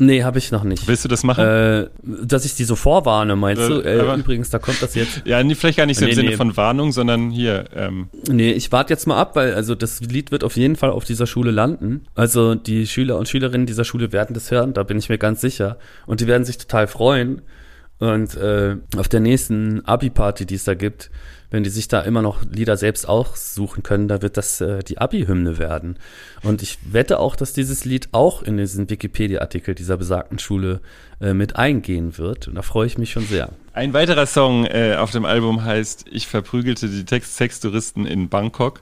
Nee, habe ich noch nicht. Willst du das machen? Äh, dass ich die so vorwarne, meinst äh, du? Äh, übrigens, da kommt das jetzt. Ja, nee, vielleicht gar nicht so nee, im Sinne nee. von Warnung, sondern hier. Ähm. Nee, ich warte jetzt mal ab, weil also das Lied wird auf jeden Fall auf dieser Schule landen. Also die Schüler und Schülerinnen dieser Schule werden das hören, da bin ich mir ganz sicher. Und die werden sich total freuen. Und äh, auf der nächsten Abi-Party, die es da gibt, wenn die sich da immer noch Lieder selbst aussuchen können, da wird das äh, die Abi-Hymne werden. Und ich wette auch, dass dieses Lied auch in diesen Wikipedia-Artikel dieser besagten Schule äh, mit eingehen wird. Und da freue ich mich schon sehr. Ein weiterer Song äh, auf dem Album heißt Ich verprügelte die Text Sextouristen in Bangkok.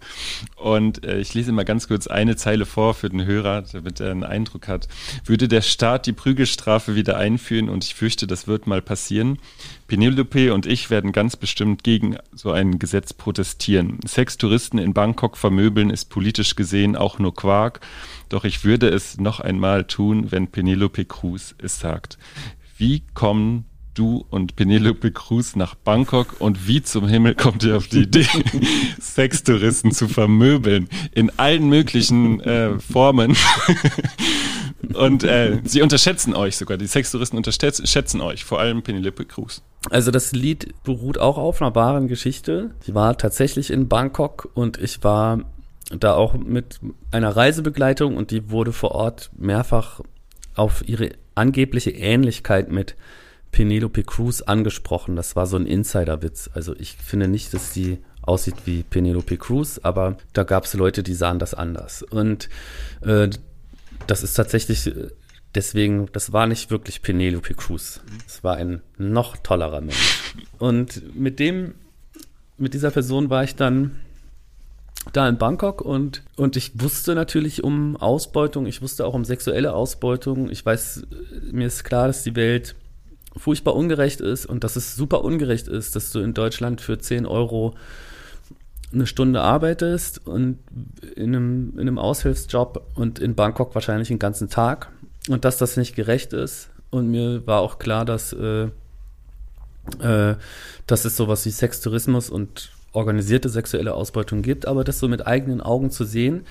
Und äh, ich lese mal ganz kurz eine Zeile vor für den Hörer, damit er einen Eindruck hat. Würde der Staat die Prügelstrafe wieder einführen und ich fürchte, das wird mal passieren. Penelope und ich werden ganz bestimmt gegen so ein Gesetz protestieren. Sextouristen in Bangkok vermöbeln ist politisch gesehen auch nur Quark. Doch ich würde es noch einmal tun, wenn Penelope Cruz es sagt. Wie kommen du und Penelope Cruz nach Bangkok und wie zum Himmel kommt ihr auf die Idee, [LAUGHS] Sextouristen zu vermöbeln in allen möglichen äh, Formen. [LAUGHS] und äh, sie unterschätzen euch sogar, die Sextouristen unterschätzen euch, vor allem Penelope Cruz. Also das Lied beruht auch auf einer wahren Geschichte. Ich war tatsächlich in Bangkok und ich war da auch mit einer Reisebegleitung und die wurde vor Ort mehrfach auf ihre angebliche Ähnlichkeit mit Penelope Cruz angesprochen. Das war so ein Insiderwitz. Also ich finde nicht, dass sie aussieht wie Penelope Cruz, aber da gab es Leute, die sahen das anders. Und äh, das ist tatsächlich deswegen, das war nicht wirklich Penelope Cruz. Es war ein noch tollerer Mensch. Und mit dem, mit dieser Person war ich dann da in Bangkok und, und ich wusste natürlich um Ausbeutung, ich wusste auch um sexuelle Ausbeutung. Ich weiß, mir ist klar, dass die Welt furchtbar ungerecht ist und dass es super ungerecht ist, dass du in Deutschland für 10 Euro eine Stunde arbeitest und in einem, in einem Aushilfsjob und in Bangkok wahrscheinlich den ganzen Tag und dass das nicht gerecht ist. Und mir war auch klar, dass, äh, äh, dass es sowas wie Sextourismus und organisierte sexuelle Ausbeutung gibt, aber das so mit eigenen Augen zu sehen,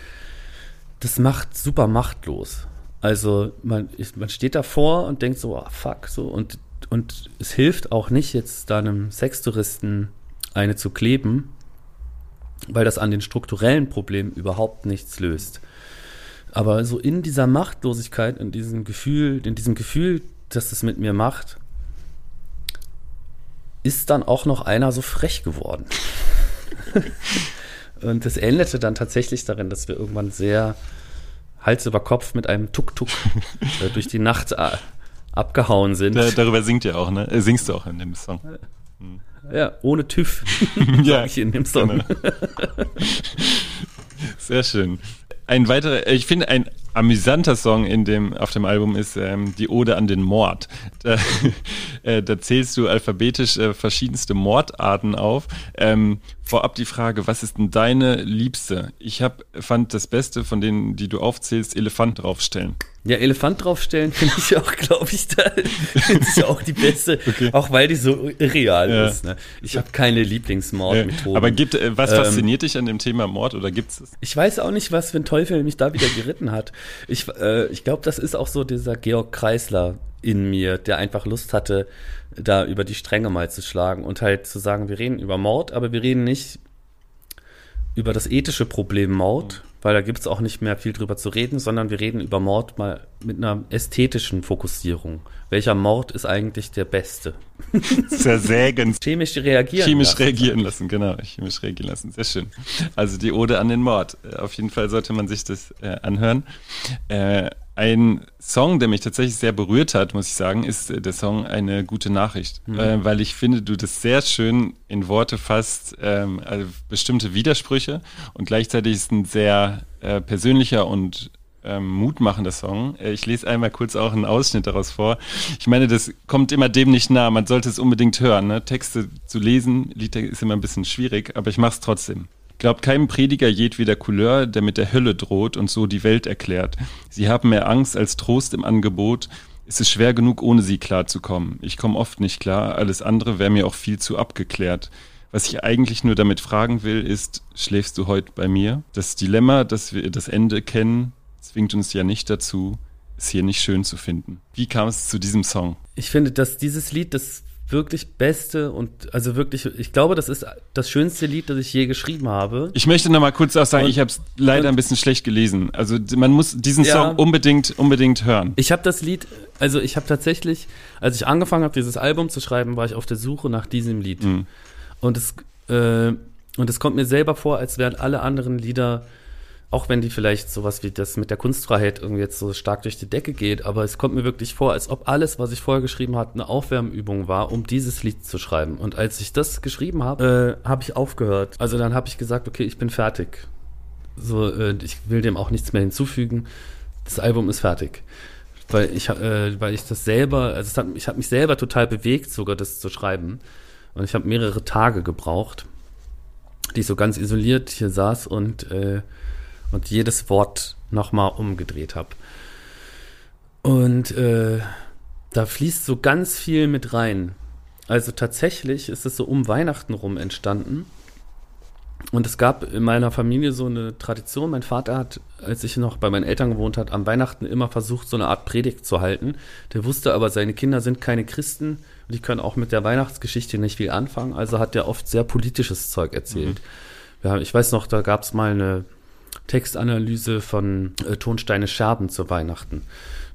das macht super machtlos. Also man, man steht davor und denkt so, oh, fuck, so und, und es hilft auch nicht, jetzt da einem Sextouristen eine zu kleben, weil das an den strukturellen Problemen überhaupt nichts löst. Aber so in dieser Machtlosigkeit, in diesem Gefühl, in diesem Gefühl, dass das mit mir macht, ist dann auch noch einer so frech geworden. [LAUGHS] und das endete dann tatsächlich darin, dass wir irgendwann sehr Hals über Kopf mit einem Tuk-Tuk [LAUGHS] äh, durch die Nacht äh, abgehauen sind. Da, darüber singt ihr auch, ne? Äh, singst du auch in dem Song. Hm. Ja, ohne TÜV, [LAUGHS] ja, ich in dem Song. Genau. Sehr schön. Ein weiterer, ich finde, ein amüsanter Song in dem, auf dem Album ist ähm, die Ode an den Mord. Da, [LAUGHS] äh, da zählst du alphabetisch äh, verschiedenste Mordarten auf. Ähm, vorab die Frage, was ist denn deine Liebste? Ich hab, fand das Beste von denen, die du aufzählst, Elefant draufstellen. Ja, Elefant draufstellen [LAUGHS] finde ich auch, glaube ich, da ich auch die beste, okay. auch weil die so irreal ja. ist. Ne? Ich habe keine Lieblingsmordmethoden. Aber gibt, äh, was ähm, fasziniert dich an dem Thema Mord oder gibt's es? Ich weiß auch nicht, was für ein Teufel mich da wieder geritten hat. Ich, äh, ich glaube, das ist auch so dieser Georg Kreisler in mir, der einfach Lust hatte, da über die Stränge mal zu schlagen und halt zu sagen, wir reden über Mord, aber wir reden nicht über das ethische Problem Mord, mhm. Weil da gibt es auch nicht mehr viel drüber zu reden, sondern wir reden über Mord mal mit einer ästhetischen Fokussierung. Welcher Mord ist eigentlich der beste? [LAUGHS] Zersägen. Chemisch reagieren Chemisch lassen. reagieren lassen, genau. Chemisch reagieren lassen, sehr schön. Also die Ode an den Mord. Auf jeden Fall sollte man sich das äh, anhören. Äh, ein Song, der mich tatsächlich sehr berührt hat, muss ich sagen, ist der Song Eine gute Nachricht. Mhm. Äh, weil ich finde, du das sehr schön in Worte fasst, ähm, also bestimmte Widersprüche und gleichzeitig ist ein sehr äh, persönlicher und ähm, mutmachender Song. Äh, ich lese einmal kurz auch einen Ausschnitt daraus vor. Ich meine, das kommt immer dem nicht nah. Man sollte es unbedingt hören. Ne? Texte zu lesen, Lieder ist immer ein bisschen schwierig, aber ich mache es trotzdem. Glaubt keinem Prediger jedweder Couleur, der mit der Hölle droht und so die Welt erklärt. Sie haben mehr Angst als Trost im Angebot. Es schwer genug, ohne sie klarzukommen. Ich komme oft nicht klar, alles andere wäre mir auch viel zu abgeklärt. Was ich eigentlich nur damit fragen will, ist, schläfst du heute bei mir? Das Dilemma, dass wir das Ende kennen, zwingt uns ja nicht dazu, es hier nicht schön zu finden. Wie kam es zu diesem Song? Ich finde, dass dieses Lied, das wirklich beste und also wirklich, ich glaube, das ist das schönste Lied, das ich je geschrieben habe. Ich möchte noch mal kurz auch sagen, und, ich habe es leider ein bisschen schlecht gelesen. Also man muss diesen ja, Song unbedingt unbedingt hören. Ich habe das Lied, also ich habe tatsächlich, als ich angefangen habe, dieses Album zu schreiben, war ich auf der Suche nach diesem Lied. Mhm. Und es äh, und es kommt mir selber vor, als wären alle anderen Lieder auch wenn die vielleicht sowas wie das mit der Kunstfreiheit irgendwie jetzt so stark durch die Decke geht, aber es kommt mir wirklich vor, als ob alles, was ich vorher geschrieben habe, eine Aufwärmübung war, um dieses Lied zu schreiben. Und als ich das geschrieben habe, äh, habe ich aufgehört. Also dann habe ich gesagt, okay, ich bin fertig. So, äh, ich will dem auch nichts mehr hinzufügen. Das Album ist fertig. Weil ich, äh, weil ich das selber, also hat, ich habe mich selber total bewegt, sogar das zu schreiben. Und ich habe mehrere Tage gebraucht, die ich so ganz isoliert hier saß und äh, und jedes Wort nochmal umgedreht habe. Und äh, da fließt so ganz viel mit rein. Also tatsächlich ist es so um Weihnachten rum entstanden. Und es gab in meiner Familie so eine Tradition. Mein Vater hat, als ich noch bei meinen Eltern gewohnt hat, am Weihnachten immer versucht, so eine Art Predigt zu halten. Der wusste aber, seine Kinder sind keine Christen und die können auch mit der Weihnachtsgeschichte nicht viel anfangen. Also hat er oft sehr politisches Zeug erzählt. Mhm. Ja, ich weiß noch, da gab es mal eine Textanalyse von äh, Tonsteine Scherben zu Weihnachten.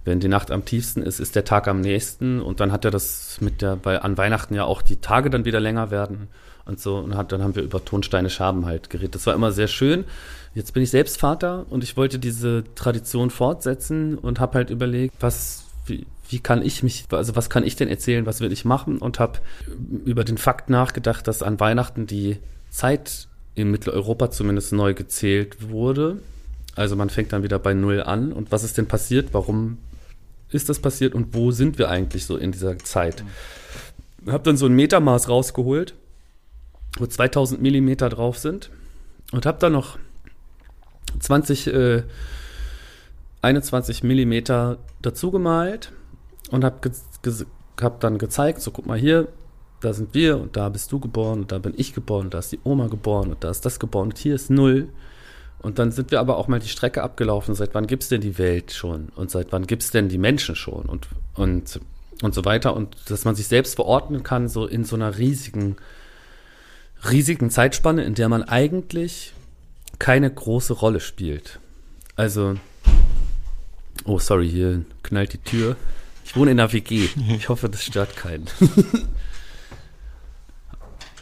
Wenn die Nacht am tiefsten ist, ist der Tag am nächsten und dann hat er das mit der, weil an Weihnachten ja auch die Tage dann wieder länger werden und so und hat, dann haben wir über Tonsteine Scherben halt geredet. Das war immer sehr schön. Jetzt bin ich selbst Vater und ich wollte diese Tradition fortsetzen und habe halt überlegt, was wie, wie kann ich mich, also was kann ich denn erzählen, was will ich machen und habe über den Fakt nachgedacht, dass an Weihnachten die Zeit in Mitteleuropa zumindest neu gezählt wurde. Also man fängt dann wieder bei Null an. Und was ist denn passiert? Warum ist das passiert? Und wo sind wir eigentlich so in dieser Zeit? Ich habe dann so ein Metermaß rausgeholt, wo 2000 Millimeter drauf sind. Und habe dann noch 20, äh, 21 Millimeter dazu gemalt und habe ge hab dann gezeigt, so guck mal hier, da sind wir und da bist du geboren und da bin ich geboren und da ist die Oma geboren und da ist das geboren und hier ist null. Und dann sind wir aber auch mal die Strecke abgelaufen. Seit wann gibt es denn die Welt schon? Und seit wann gibt es denn die Menschen schon? Und, und, und so weiter. Und dass man sich selbst verordnen kann, so in so einer riesigen, riesigen Zeitspanne, in der man eigentlich keine große Rolle spielt. Also, oh, sorry, hier knallt die Tür. Ich wohne in einer WG. Ich hoffe, das stört keinen. [LAUGHS]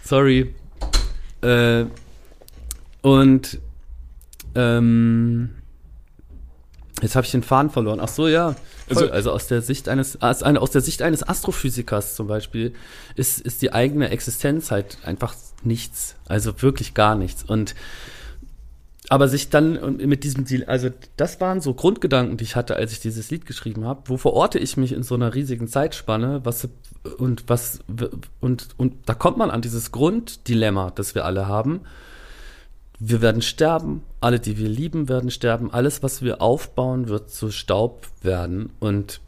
Sorry. Äh, und ähm, jetzt habe ich den Faden verloren. Ach so, ja. Also, also, aus der Sicht eines, aus der Sicht eines Astrophysikers zum Beispiel ist, ist die eigene Existenz halt einfach nichts. Also wirklich gar nichts. Und aber sich dann mit diesem, also das waren so Grundgedanken, die ich hatte, als ich dieses Lied geschrieben habe. Wo verorte ich mich in so einer riesigen Zeitspanne? Was und was und und da kommt man an dieses Grunddilemma, das wir alle haben. Wir werden sterben, alle, die wir lieben, werden sterben. Alles, was wir aufbauen, wird zu Staub werden und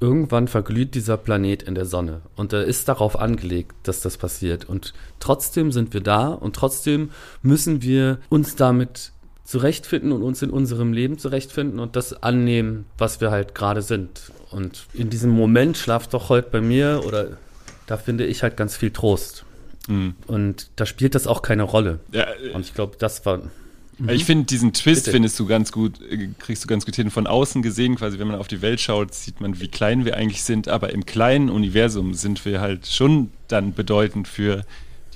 irgendwann verglüht dieser Planet in der Sonne. Und er ist darauf angelegt, dass das passiert. Und trotzdem sind wir da und trotzdem müssen wir uns damit zurechtfinden und uns in unserem Leben zurechtfinden und das annehmen, was wir halt gerade sind. Und in diesem Moment schlaft doch heute bei mir oder da finde ich halt ganz viel Trost. Mhm. Und da spielt das auch keine Rolle. Ja, und ich glaube, das war. Mhm. Ich finde, diesen Twist Bitte. findest du ganz gut, äh, kriegst du ganz gut hin. Von außen gesehen, quasi, wenn man auf die Welt schaut, sieht man, wie klein wir eigentlich sind. Aber im kleinen Universum sind wir halt schon dann bedeutend für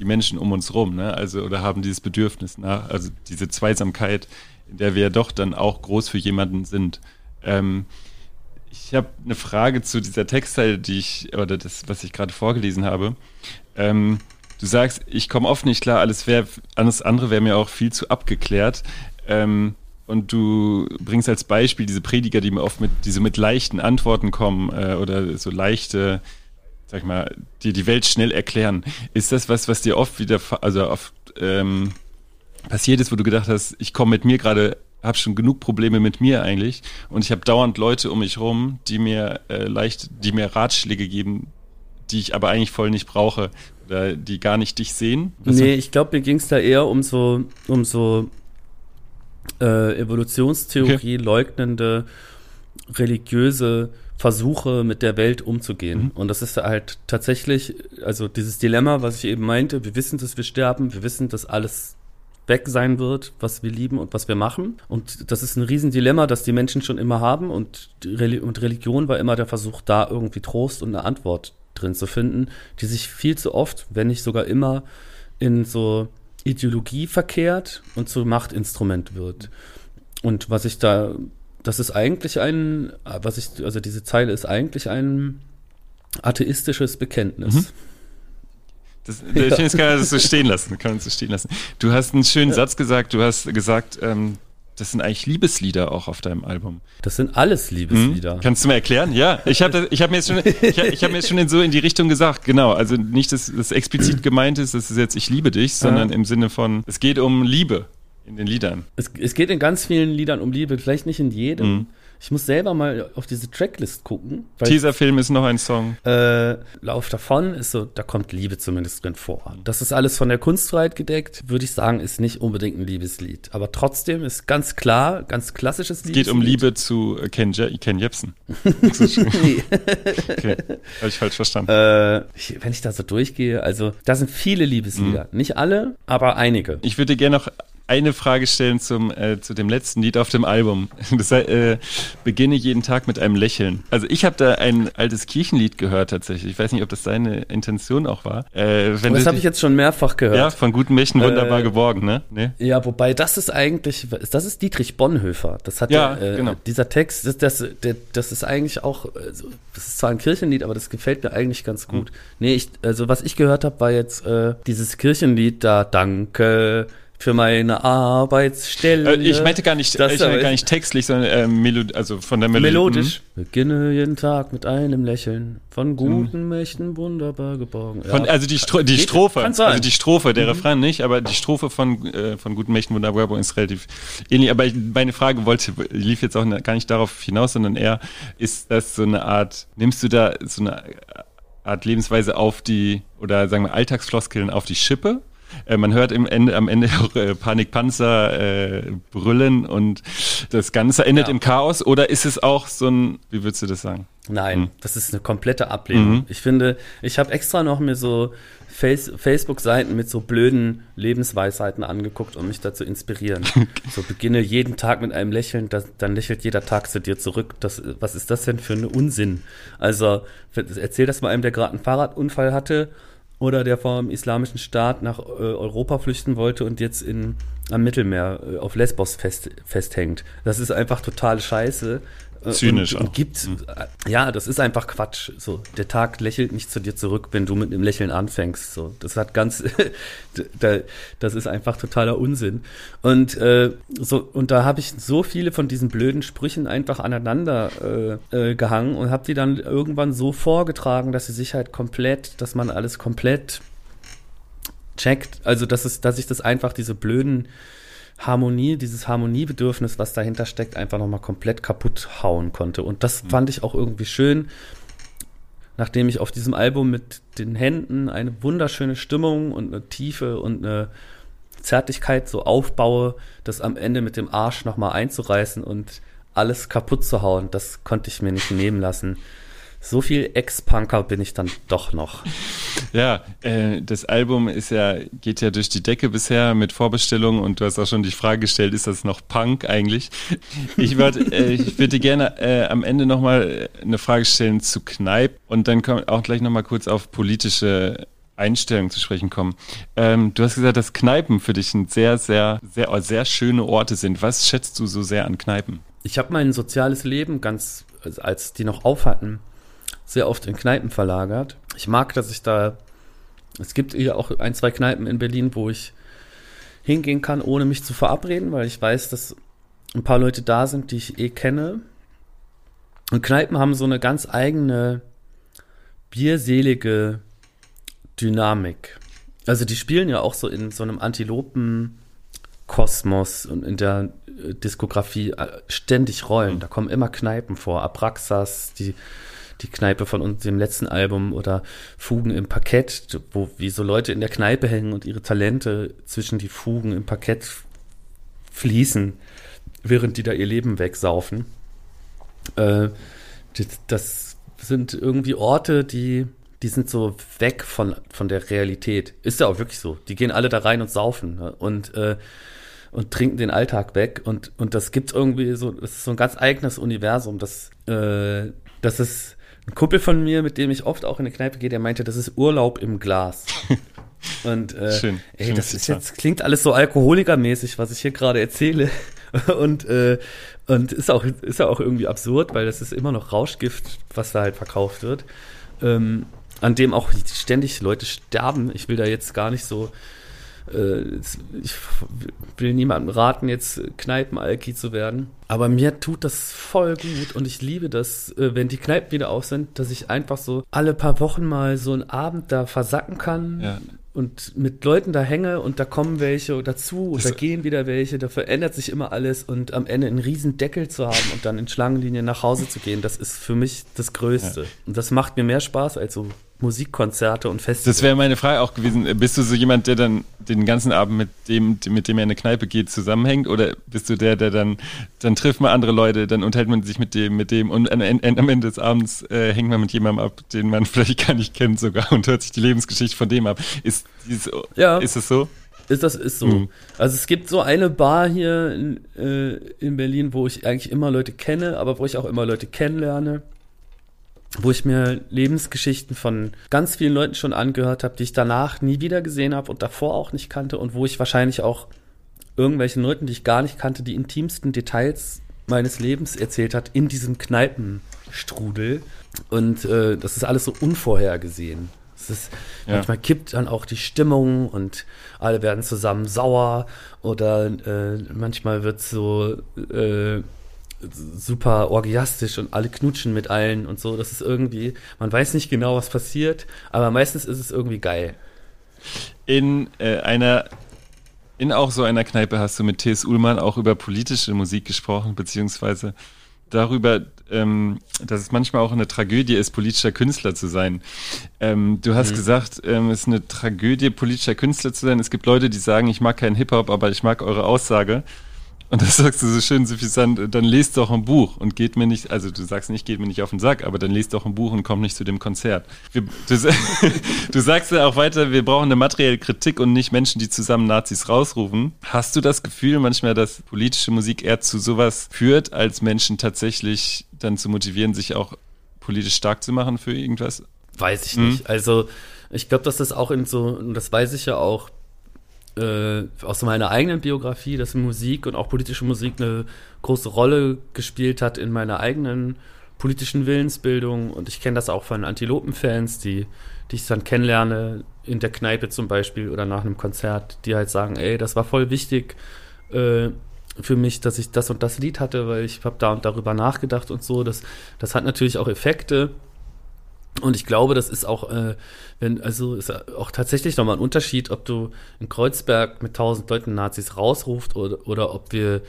die Menschen um uns rum, ne? Also oder haben dieses Bedürfnis nach, also diese Zweisamkeit, in der wir ja doch dann auch groß für jemanden sind. Ähm, ich habe eine Frage zu dieser Textteil, die ich oder das, was ich gerade vorgelesen habe. Ähm, du sagst, ich komme oft nicht klar, alles wäre, alles andere wäre mir auch viel zu abgeklärt. Ähm, und du bringst als Beispiel diese Prediger, die mir oft mit, diese mit leichten Antworten kommen äh, oder so leichte sag ich mal, dir die Welt schnell erklären. Ist das was, was dir oft wieder, also oft ähm, passiert ist, wo du gedacht hast, ich komme mit mir gerade, habe schon genug Probleme mit mir eigentlich und ich habe dauernd Leute um mich rum, die mir äh, leicht, die mir Ratschläge geben, die ich aber eigentlich voll nicht brauche oder die gar nicht dich sehen? Also, nee, ich glaube, mir ging es da eher um so, um so äh, Evolutionstheorie okay. leugnende religiöse Versuche, mit der Welt umzugehen. Mhm. Und das ist halt tatsächlich, also dieses Dilemma, was ich eben meinte, wir wissen, dass wir sterben, wir wissen, dass alles weg sein wird, was wir lieben und was wir machen. Und das ist ein Riesendilemma, das die Menschen schon immer haben. Und, und Religion war immer der Versuch, da irgendwie Trost und eine Antwort drin zu finden, die sich viel zu oft, wenn nicht sogar immer, in so Ideologie verkehrt und zu Machtinstrument wird. Und was ich da das ist eigentlich ein, was ich, also diese Zeile ist eigentlich ein atheistisches Bekenntnis. Mhm. Das, ich finde, kann man das so stehen lassen. Kann man so stehen lassen. Du hast einen schönen ja. Satz gesagt. Du hast gesagt, ähm, das sind eigentlich Liebeslieder auch auf deinem Album. Das sind alles Liebeslieder. Mhm. Kannst du mir erklären? Ja, ich habe ich hab mir jetzt schon, ich, ich hab mir jetzt schon in so in die Richtung gesagt. Genau, also nicht, dass das explizit gemeint ist, dass es jetzt ich liebe dich, sondern ja. im Sinne von es geht um Liebe in den Liedern. Es, es, geht in ganz vielen Liedern um Liebe, vielleicht nicht in jedem. Mhm. Ich muss selber mal auf diese Tracklist gucken. Teaserfilm ist noch ein Song. Äh, Lauf davon ist so, da kommt Liebe zumindest drin vor. Das ist alles von der Kunstfreiheit gedeckt, würde ich sagen, ist nicht unbedingt ein Liebeslied. Aber trotzdem ist ganz klar, ganz klassisches Liebeslied. Es geht um Liebe zu äh, Ken, Je Ken Jebsen. [LAUGHS] nee. okay, habe ich falsch verstanden. Äh, ich, wenn ich da so durchgehe, also da sind viele Liebeslieder. Mhm. Nicht alle, aber einige. Ich würde gerne noch eine Frage stellen zum, äh, zu dem letzten Lied auf dem Album. [LAUGHS] Das äh, beginne jeden Tag mit einem Lächeln. Also ich habe da ein altes Kirchenlied gehört tatsächlich. Ich weiß nicht, ob das deine Intention auch war. Äh, das habe ich jetzt schon mehrfach gehört. Ja, von guten Mächten wunderbar äh, geborgen, ne? Nee? Ja, wobei das ist eigentlich, das ist Dietrich Bonhoeffer. Das hat ja, ja äh, genau. dieser Text, das, das, der, das ist eigentlich auch, also, das ist zwar ein Kirchenlied, aber das gefällt mir eigentlich ganz gut. Hm. Nee, ich, also was ich gehört habe, war jetzt äh, dieses Kirchenlied da, Danke, für meine Arbeitsstelle. Äh, ich meinte gar nicht, das ich meinte gar nicht textlich, sondern äh, Melod also von der Melodie. Melodisch. Mhm. Beginne jeden Tag mit einem Lächeln, von guten mhm. Mächten wunderbar geborgen. Ja. Von, also die, Stro die Strophe, also die Strophe, der mhm. Refrain nicht, aber die Strophe von, äh, von guten Mächten wunderbar geborgen ist relativ ähnlich. Aber ich, meine Frage wollte, lief jetzt auch gar nicht darauf hinaus, sondern eher, ist das so eine Art, nimmst du da so eine Art Lebensweise auf die, oder sagen wir Alltagsfloskeln auf die Schippe? Äh, man hört im Ende, am Ende [LAUGHS] auch äh, Panikpanzer äh, brüllen und das Ganze endet ja. im Chaos. Oder ist es auch so ein, wie würdest du das sagen? Nein, hm. das ist eine komplette Ablehnung. Mhm. Ich finde, ich habe extra noch mir so Face Facebook-Seiten mit so blöden Lebensweisheiten angeguckt, um mich dazu inspirieren. [LAUGHS] so beginne jeden Tag mit einem Lächeln, das, dann lächelt jeder Tag zu dir zurück. Das, was ist das denn für ein Unsinn? Also erzähl das mal einem, der gerade einen Fahrradunfall hatte oder der vom islamischen Staat nach äh, Europa flüchten wollte und jetzt in, am Mittelmeer äh, auf Lesbos fest, festhängt. Das ist einfach total scheiße. Äh, Zynisch und, und gibt, mhm. ja, das ist einfach Quatsch. So, der Tag lächelt nicht zu dir zurück, wenn du mit einem Lächeln anfängst. So, das hat ganz, [LAUGHS] das ist einfach totaler Unsinn. Und äh, so, und da habe ich so viele von diesen blöden Sprüchen einfach aneinander äh, äh, gehangen und habe die dann irgendwann so vorgetragen, dass sie sich halt komplett, dass man alles komplett checkt. Also, dass es, dass ich das einfach diese blöden Harmonie, dieses Harmoniebedürfnis, was dahinter steckt, einfach nochmal komplett kaputt hauen konnte. Und das mhm. fand ich auch irgendwie schön, nachdem ich auf diesem Album mit den Händen eine wunderschöne Stimmung und eine Tiefe und eine Zärtlichkeit so aufbaue, das am Ende mit dem Arsch nochmal einzureißen und alles kaputt zu hauen, das konnte ich mir nicht nehmen lassen so viel Ex-Punker bin ich dann doch noch. Ja, äh, das Album ist ja, geht ja durch die Decke bisher mit Vorbestellungen und du hast auch schon die Frage gestellt, ist das noch Punk eigentlich? Ich würde äh, ich würde gerne äh, am Ende nochmal eine Frage stellen zu Kneipp und dann kommt auch gleich nochmal kurz auf politische Einstellungen zu sprechen kommen. Ähm, du hast gesagt, dass Kneipen für dich ein sehr, sehr, sehr, sehr schöne Orte sind. Was schätzt du so sehr an Kneipen? Ich habe mein soziales Leben ganz, als die noch auf hatten, sehr oft in Kneipen verlagert. Ich mag, dass ich da. Es gibt hier auch ein, zwei Kneipen in Berlin, wo ich hingehen kann, ohne mich zu verabreden, weil ich weiß, dass ein paar Leute da sind, die ich eh kenne. Und Kneipen haben so eine ganz eigene bierselige Dynamik. Also die spielen ja auch so in so einem Antilopen-Kosmos und in der äh, Diskografie äh, ständig Rollen. Da kommen immer Kneipen vor. Abraxas, die die Kneipe von uns, dem letzten Album oder Fugen im Parkett, wo wie so Leute in der Kneipe hängen und ihre Talente zwischen die Fugen im Parkett fließen, während die da ihr Leben wegsaufen. Äh, das sind irgendwie Orte, die, die sind so weg von, von der Realität. Ist ja auch wirklich so. Die gehen alle da rein und saufen ne? und, äh, und trinken den Alltag weg. Und, und das gibt irgendwie so, das ist so ein ganz eigenes Universum, das, äh, das ist ein Kumpel von mir, mit dem ich oft auch in eine Kneipe gehe, der meinte, das ist Urlaub im Glas. [LAUGHS] Und äh, Schön. ey, Schön das ist jetzt, klingt alles so alkoholikermäßig, was ich hier gerade erzähle. [LAUGHS] Und, äh, und ist auch, ist ja auch irgendwie absurd, weil das ist immer noch Rauschgift, was da halt verkauft wird. Ähm, an dem auch ständig Leute sterben. Ich will da jetzt gar nicht so ich will niemandem raten, jetzt Kneipenalki zu werden. Aber mir tut das voll gut und ich liebe das, äh, wenn die Kneipen wieder auf sind, dass ich einfach so alle paar Wochen mal so einen Abend da versacken kann. Ja. Und mit Leuten da hänge und da kommen welche dazu und das da gehen wieder welche, da verändert sich immer alles und am Ende einen riesen Deckel zu haben und dann in Schlangenlinien nach Hause zu gehen, das ist für mich das Größte. Ja. Und das macht mir mehr Spaß als so Musikkonzerte und Festivals. Das wäre meine Frage auch gewesen. Bist du so jemand, der dann den ganzen Abend mit dem, mit dem er in eine Kneipe geht, zusammenhängt? Oder bist du der, der dann, dann trifft man andere Leute, dann unterhält man sich mit dem, mit dem und am Ende des Abends äh, hängt man mit jemandem ab, den man [LAUGHS] vielleicht gar nicht kennt sogar und hört sich die Lebensgeschichte von dem ab. Ist, ist, ja. ist es so? Ist das ist so. Mhm. Also es gibt so eine Bar hier in, äh, in Berlin, wo ich eigentlich immer Leute kenne, aber wo ich auch immer Leute kennenlerne wo ich mir Lebensgeschichten von ganz vielen Leuten schon angehört habe, die ich danach nie wieder gesehen habe und davor auch nicht kannte und wo ich wahrscheinlich auch irgendwelchen Leuten, die ich gar nicht kannte, die intimsten Details meines Lebens erzählt hat in diesem Kneipenstrudel. Und äh, das ist alles so unvorhergesehen. Es ist, ja. Manchmal kippt dann auch die Stimmung und alle werden zusammen sauer oder äh, manchmal wird so äh, super orgiastisch und alle knutschen mit allen und so. Das ist irgendwie, man weiß nicht genau, was passiert, aber meistens ist es irgendwie geil. In äh, einer, in auch so einer Kneipe hast du mit T.S. Ullmann auch über politische Musik gesprochen, beziehungsweise darüber, ähm, dass es manchmal auch eine Tragödie ist, politischer Künstler zu sein. Ähm, du hast mhm. gesagt, ähm, es ist eine Tragödie, politischer Künstler zu sein. Es gibt Leute, die sagen, ich mag keinen Hip-Hop, aber ich mag eure Aussage. Und das sagst du so schön suffisant, dann lest doch ein Buch und geht mir nicht, also du sagst nicht, geht mir nicht auf den Sack, aber dann lest doch ein Buch und komm nicht zu dem Konzert. Wir, du, [LAUGHS] du, sagst ja auch weiter, wir brauchen eine materielle Kritik und nicht Menschen, die zusammen Nazis rausrufen. Hast du das Gefühl manchmal, dass politische Musik eher zu sowas führt, als Menschen tatsächlich dann zu motivieren, sich auch politisch stark zu machen für irgendwas? Weiß ich hm? nicht. Also ich glaube, dass das auch in so, und das weiß ich ja auch, äh, aus meiner eigenen Biografie, dass Musik und auch politische Musik eine große Rolle gespielt hat in meiner eigenen politischen Willensbildung. Und ich kenne das auch von Antilopen-Fans, die, die ich dann kennenlerne, in der Kneipe zum Beispiel oder nach einem Konzert, die halt sagen, ey, das war voll wichtig äh, für mich, dass ich das und das Lied hatte, weil ich habe da und darüber nachgedacht und so. Das, das hat natürlich auch Effekte. Und ich glaube, das ist auch, äh, wenn, also ist auch tatsächlich nochmal ein Unterschied, ob du in Kreuzberg mit tausend Leuten Nazis rausruft oder, oder ob wir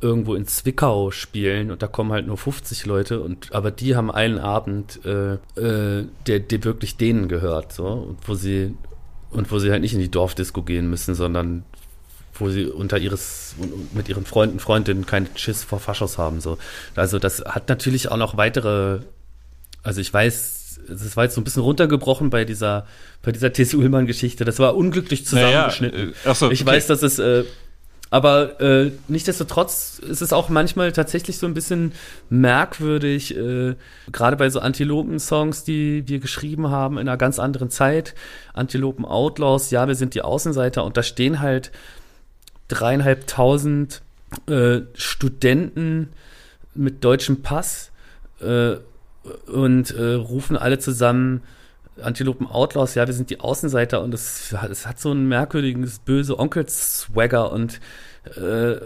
irgendwo in Zwickau spielen und da kommen halt nur 50 Leute und aber die haben einen Abend, äh, äh, der, der wirklich denen gehört, so, und wo sie und wo sie halt nicht in die Dorfdisco gehen müssen, sondern wo sie unter ihres mit ihren Freunden, Freundinnen keinen Schiss vor Faschos haben. So. Also das hat natürlich auch noch weitere, also ich weiß, das war jetzt so ein bisschen runtergebrochen bei dieser, bei dieser TC Ullmann-Geschichte. Das war unglücklich zusammengeschnitten. Naja, äh, so, ich okay. weiß, dass es, äh, aber äh, nichtsdestotrotz ist es auch manchmal tatsächlich so ein bisschen merkwürdig, äh, gerade bei so Antilopen-Songs, die wir geschrieben haben in einer ganz anderen Zeit. Antilopen Outlaws, ja, wir sind die Außenseiter und da stehen halt dreieinhalbtausend äh, Studenten mit deutschem Pass äh, und äh, rufen alle zusammen Antilopen Outlaws, ja, wir sind die Außenseiter und es, es hat so ein merkwürdiges, böse Onkel-Swagger und äh,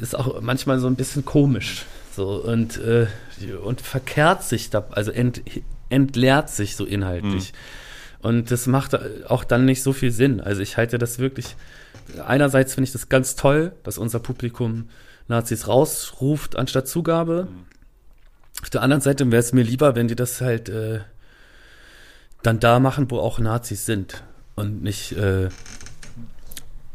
ist auch manchmal so ein bisschen komisch. So und, äh, und verkehrt sich da, also ent, entleert sich so inhaltlich. Mhm. Und das macht auch dann nicht so viel Sinn. Also ich halte das wirklich, einerseits finde ich das ganz toll, dass unser Publikum Nazis rausruft anstatt Zugabe. Mhm. Auf der anderen Seite wäre es mir lieber, wenn die das halt äh, dann da machen, wo auch Nazis sind. Und nicht, äh,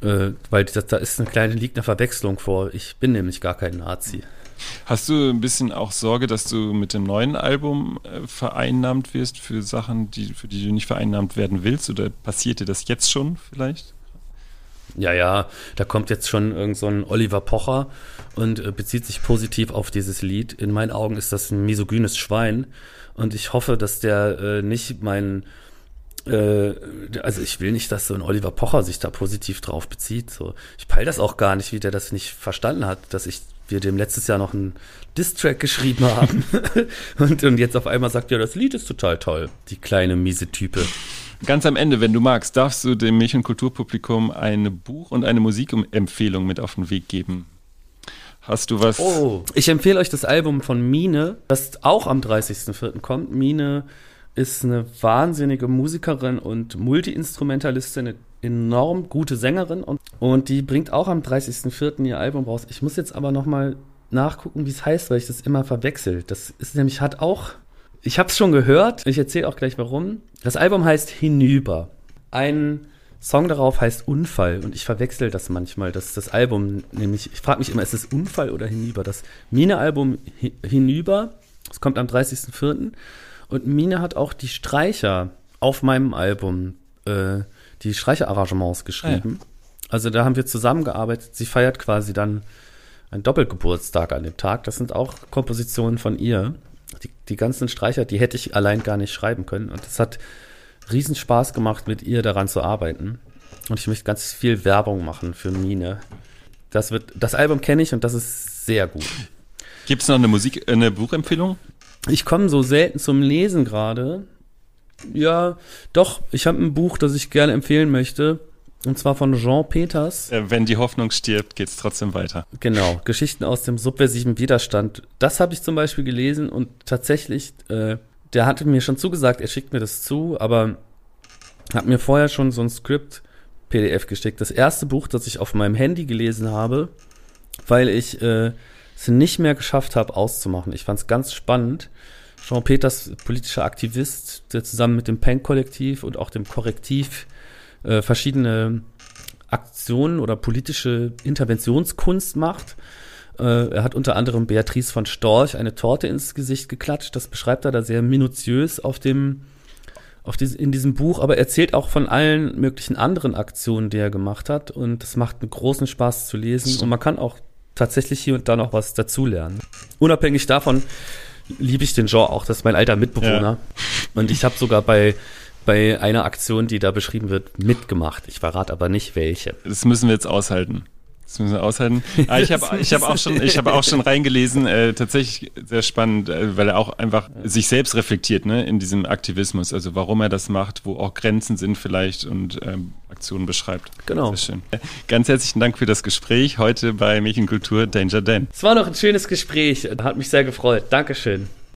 äh, weil das, da ist eine kleine, liegt eine Verwechslung vor. Ich bin nämlich gar kein Nazi. Hast du ein bisschen auch Sorge, dass du mit dem neuen Album äh, vereinnahmt wirst für Sachen, die, für die du nicht vereinnahmt werden willst? Oder passiert dir das jetzt schon vielleicht? Ja, ja, da kommt jetzt schon irgend so ein Oliver Pocher und äh, bezieht sich positiv auf dieses Lied. In meinen Augen ist das ein misogynes Schwein und ich hoffe, dass der äh, nicht mein äh, also ich will nicht, dass so ein Oliver Pocher sich da positiv drauf bezieht. So, ich peil das auch gar nicht, wie der das nicht verstanden hat, dass ich wir dem letztes Jahr noch einen Distrack geschrieben haben [LAUGHS] und, und jetzt auf einmal sagt ja, das Lied ist total toll, die kleine miese Type. Ganz am Ende, wenn du magst, darfst du dem Milch- und Kulturpublikum ein Buch und eine Musikempfehlung mit auf den Weg geben. Hast du was? Oh, ich empfehle euch das Album von Mine, das auch am 30.04. kommt. Mine ist eine wahnsinnige Musikerin und Multiinstrumentalistin, eine enorm gute Sängerin und, und die bringt auch am 30.04. ihr Album raus. Ich muss jetzt aber nochmal nachgucken, wie es heißt, weil ich das immer verwechsel. Das ist nämlich, hat auch ich habe es schon gehört, ich erzähle auch gleich warum. Das Album heißt Hinüber. Ein Song darauf heißt Unfall und ich verwechsel das manchmal. Das das Album, nämlich, ich frage mich immer, ist es Unfall oder Hinüber? Das Mine-Album Hinüber, das kommt am 30.04. Und Mine hat auch die Streicher auf meinem Album, äh, die Streicherarrangements geschrieben. Ah, ja. Also da haben wir zusammengearbeitet. Sie feiert quasi dann einen Doppelgeburtstag an dem Tag. Das sind auch Kompositionen von ihr die, ganzen Streicher, die hätte ich allein gar nicht schreiben können. Und es hat riesen Spaß gemacht, mit ihr daran zu arbeiten. Und ich möchte ganz viel Werbung machen für Mine. Das wird, das Album kenne ich und das ist sehr gut. Gibt es noch eine Musik, eine Buchempfehlung? Ich komme so selten zum Lesen gerade. Ja, doch, ich habe ein Buch, das ich gerne empfehlen möchte. Und zwar von Jean Peters. Äh, wenn die Hoffnung stirbt, geht's trotzdem weiter. Genau, Geschichten aus dem subversiven Widerstand. Das habe ich zum Beispiel gelesen und tatsächlich, äh, der hatte mir schon zugesagt, er schickt mir das zu, aber hat mir vorher schon so ein Skript PDF geschickt. Das erste Buch, das ich auf meinem Handy gelesen habe, weil ich äh, es nicht mehr geschafft habe auszumachen. Ich fand es ganz spannend. Jean Peters, politischer Aktivist, der zusammen mit dem Pen-Kollektiv und auch dem Korrektiv äh, verschiedene Aktionen oder politische Interventionskunst macht. Äh, er hat unter anderem Beatrice von Storch eine Torte ins Gesicht geklatscht. Das beschreibt er da sehr minutiös auf dem auf diese, in diesem Buch, aber erzählt auch von allen möglichen anderen Aktionen, die er gemacht hat. Und es macht einen großen Spaß zu lesen. Und man kann auch tatsächlich hier und da noch was dazulernen. Unabhängig davon liebe ich den Genre auch. Das ist mein alter Mitbewohner. Ja. Und ich habe sogar bei bei einer Aktion, die da beschrieben wird, mitgemacht. Ich verrate aber nicht welche. Das müssen wir jetzt aushalten. Das müssen wir aushalten. [LAUGHS] Ah, ich habe ich hab auch schon, ich habe auch [LAUGHS] schon reingelesen. Äh, tatsächlich sehr spannend, äh, weil er auch einfach sich selbst reflektiert, ne, in diesem Aktivismus. Also warum er das macht, wo auch Grenzen sind vielleicht und ähm, Aktionen beschreibt. Genau. Sehr schön. Ganz herzlichen Dank für das Gespräch heute bei Mädchenkultur Danger Dan. Es war noch ein schönes Gespräch. Hat mich sehr gefreut. Dankeschön.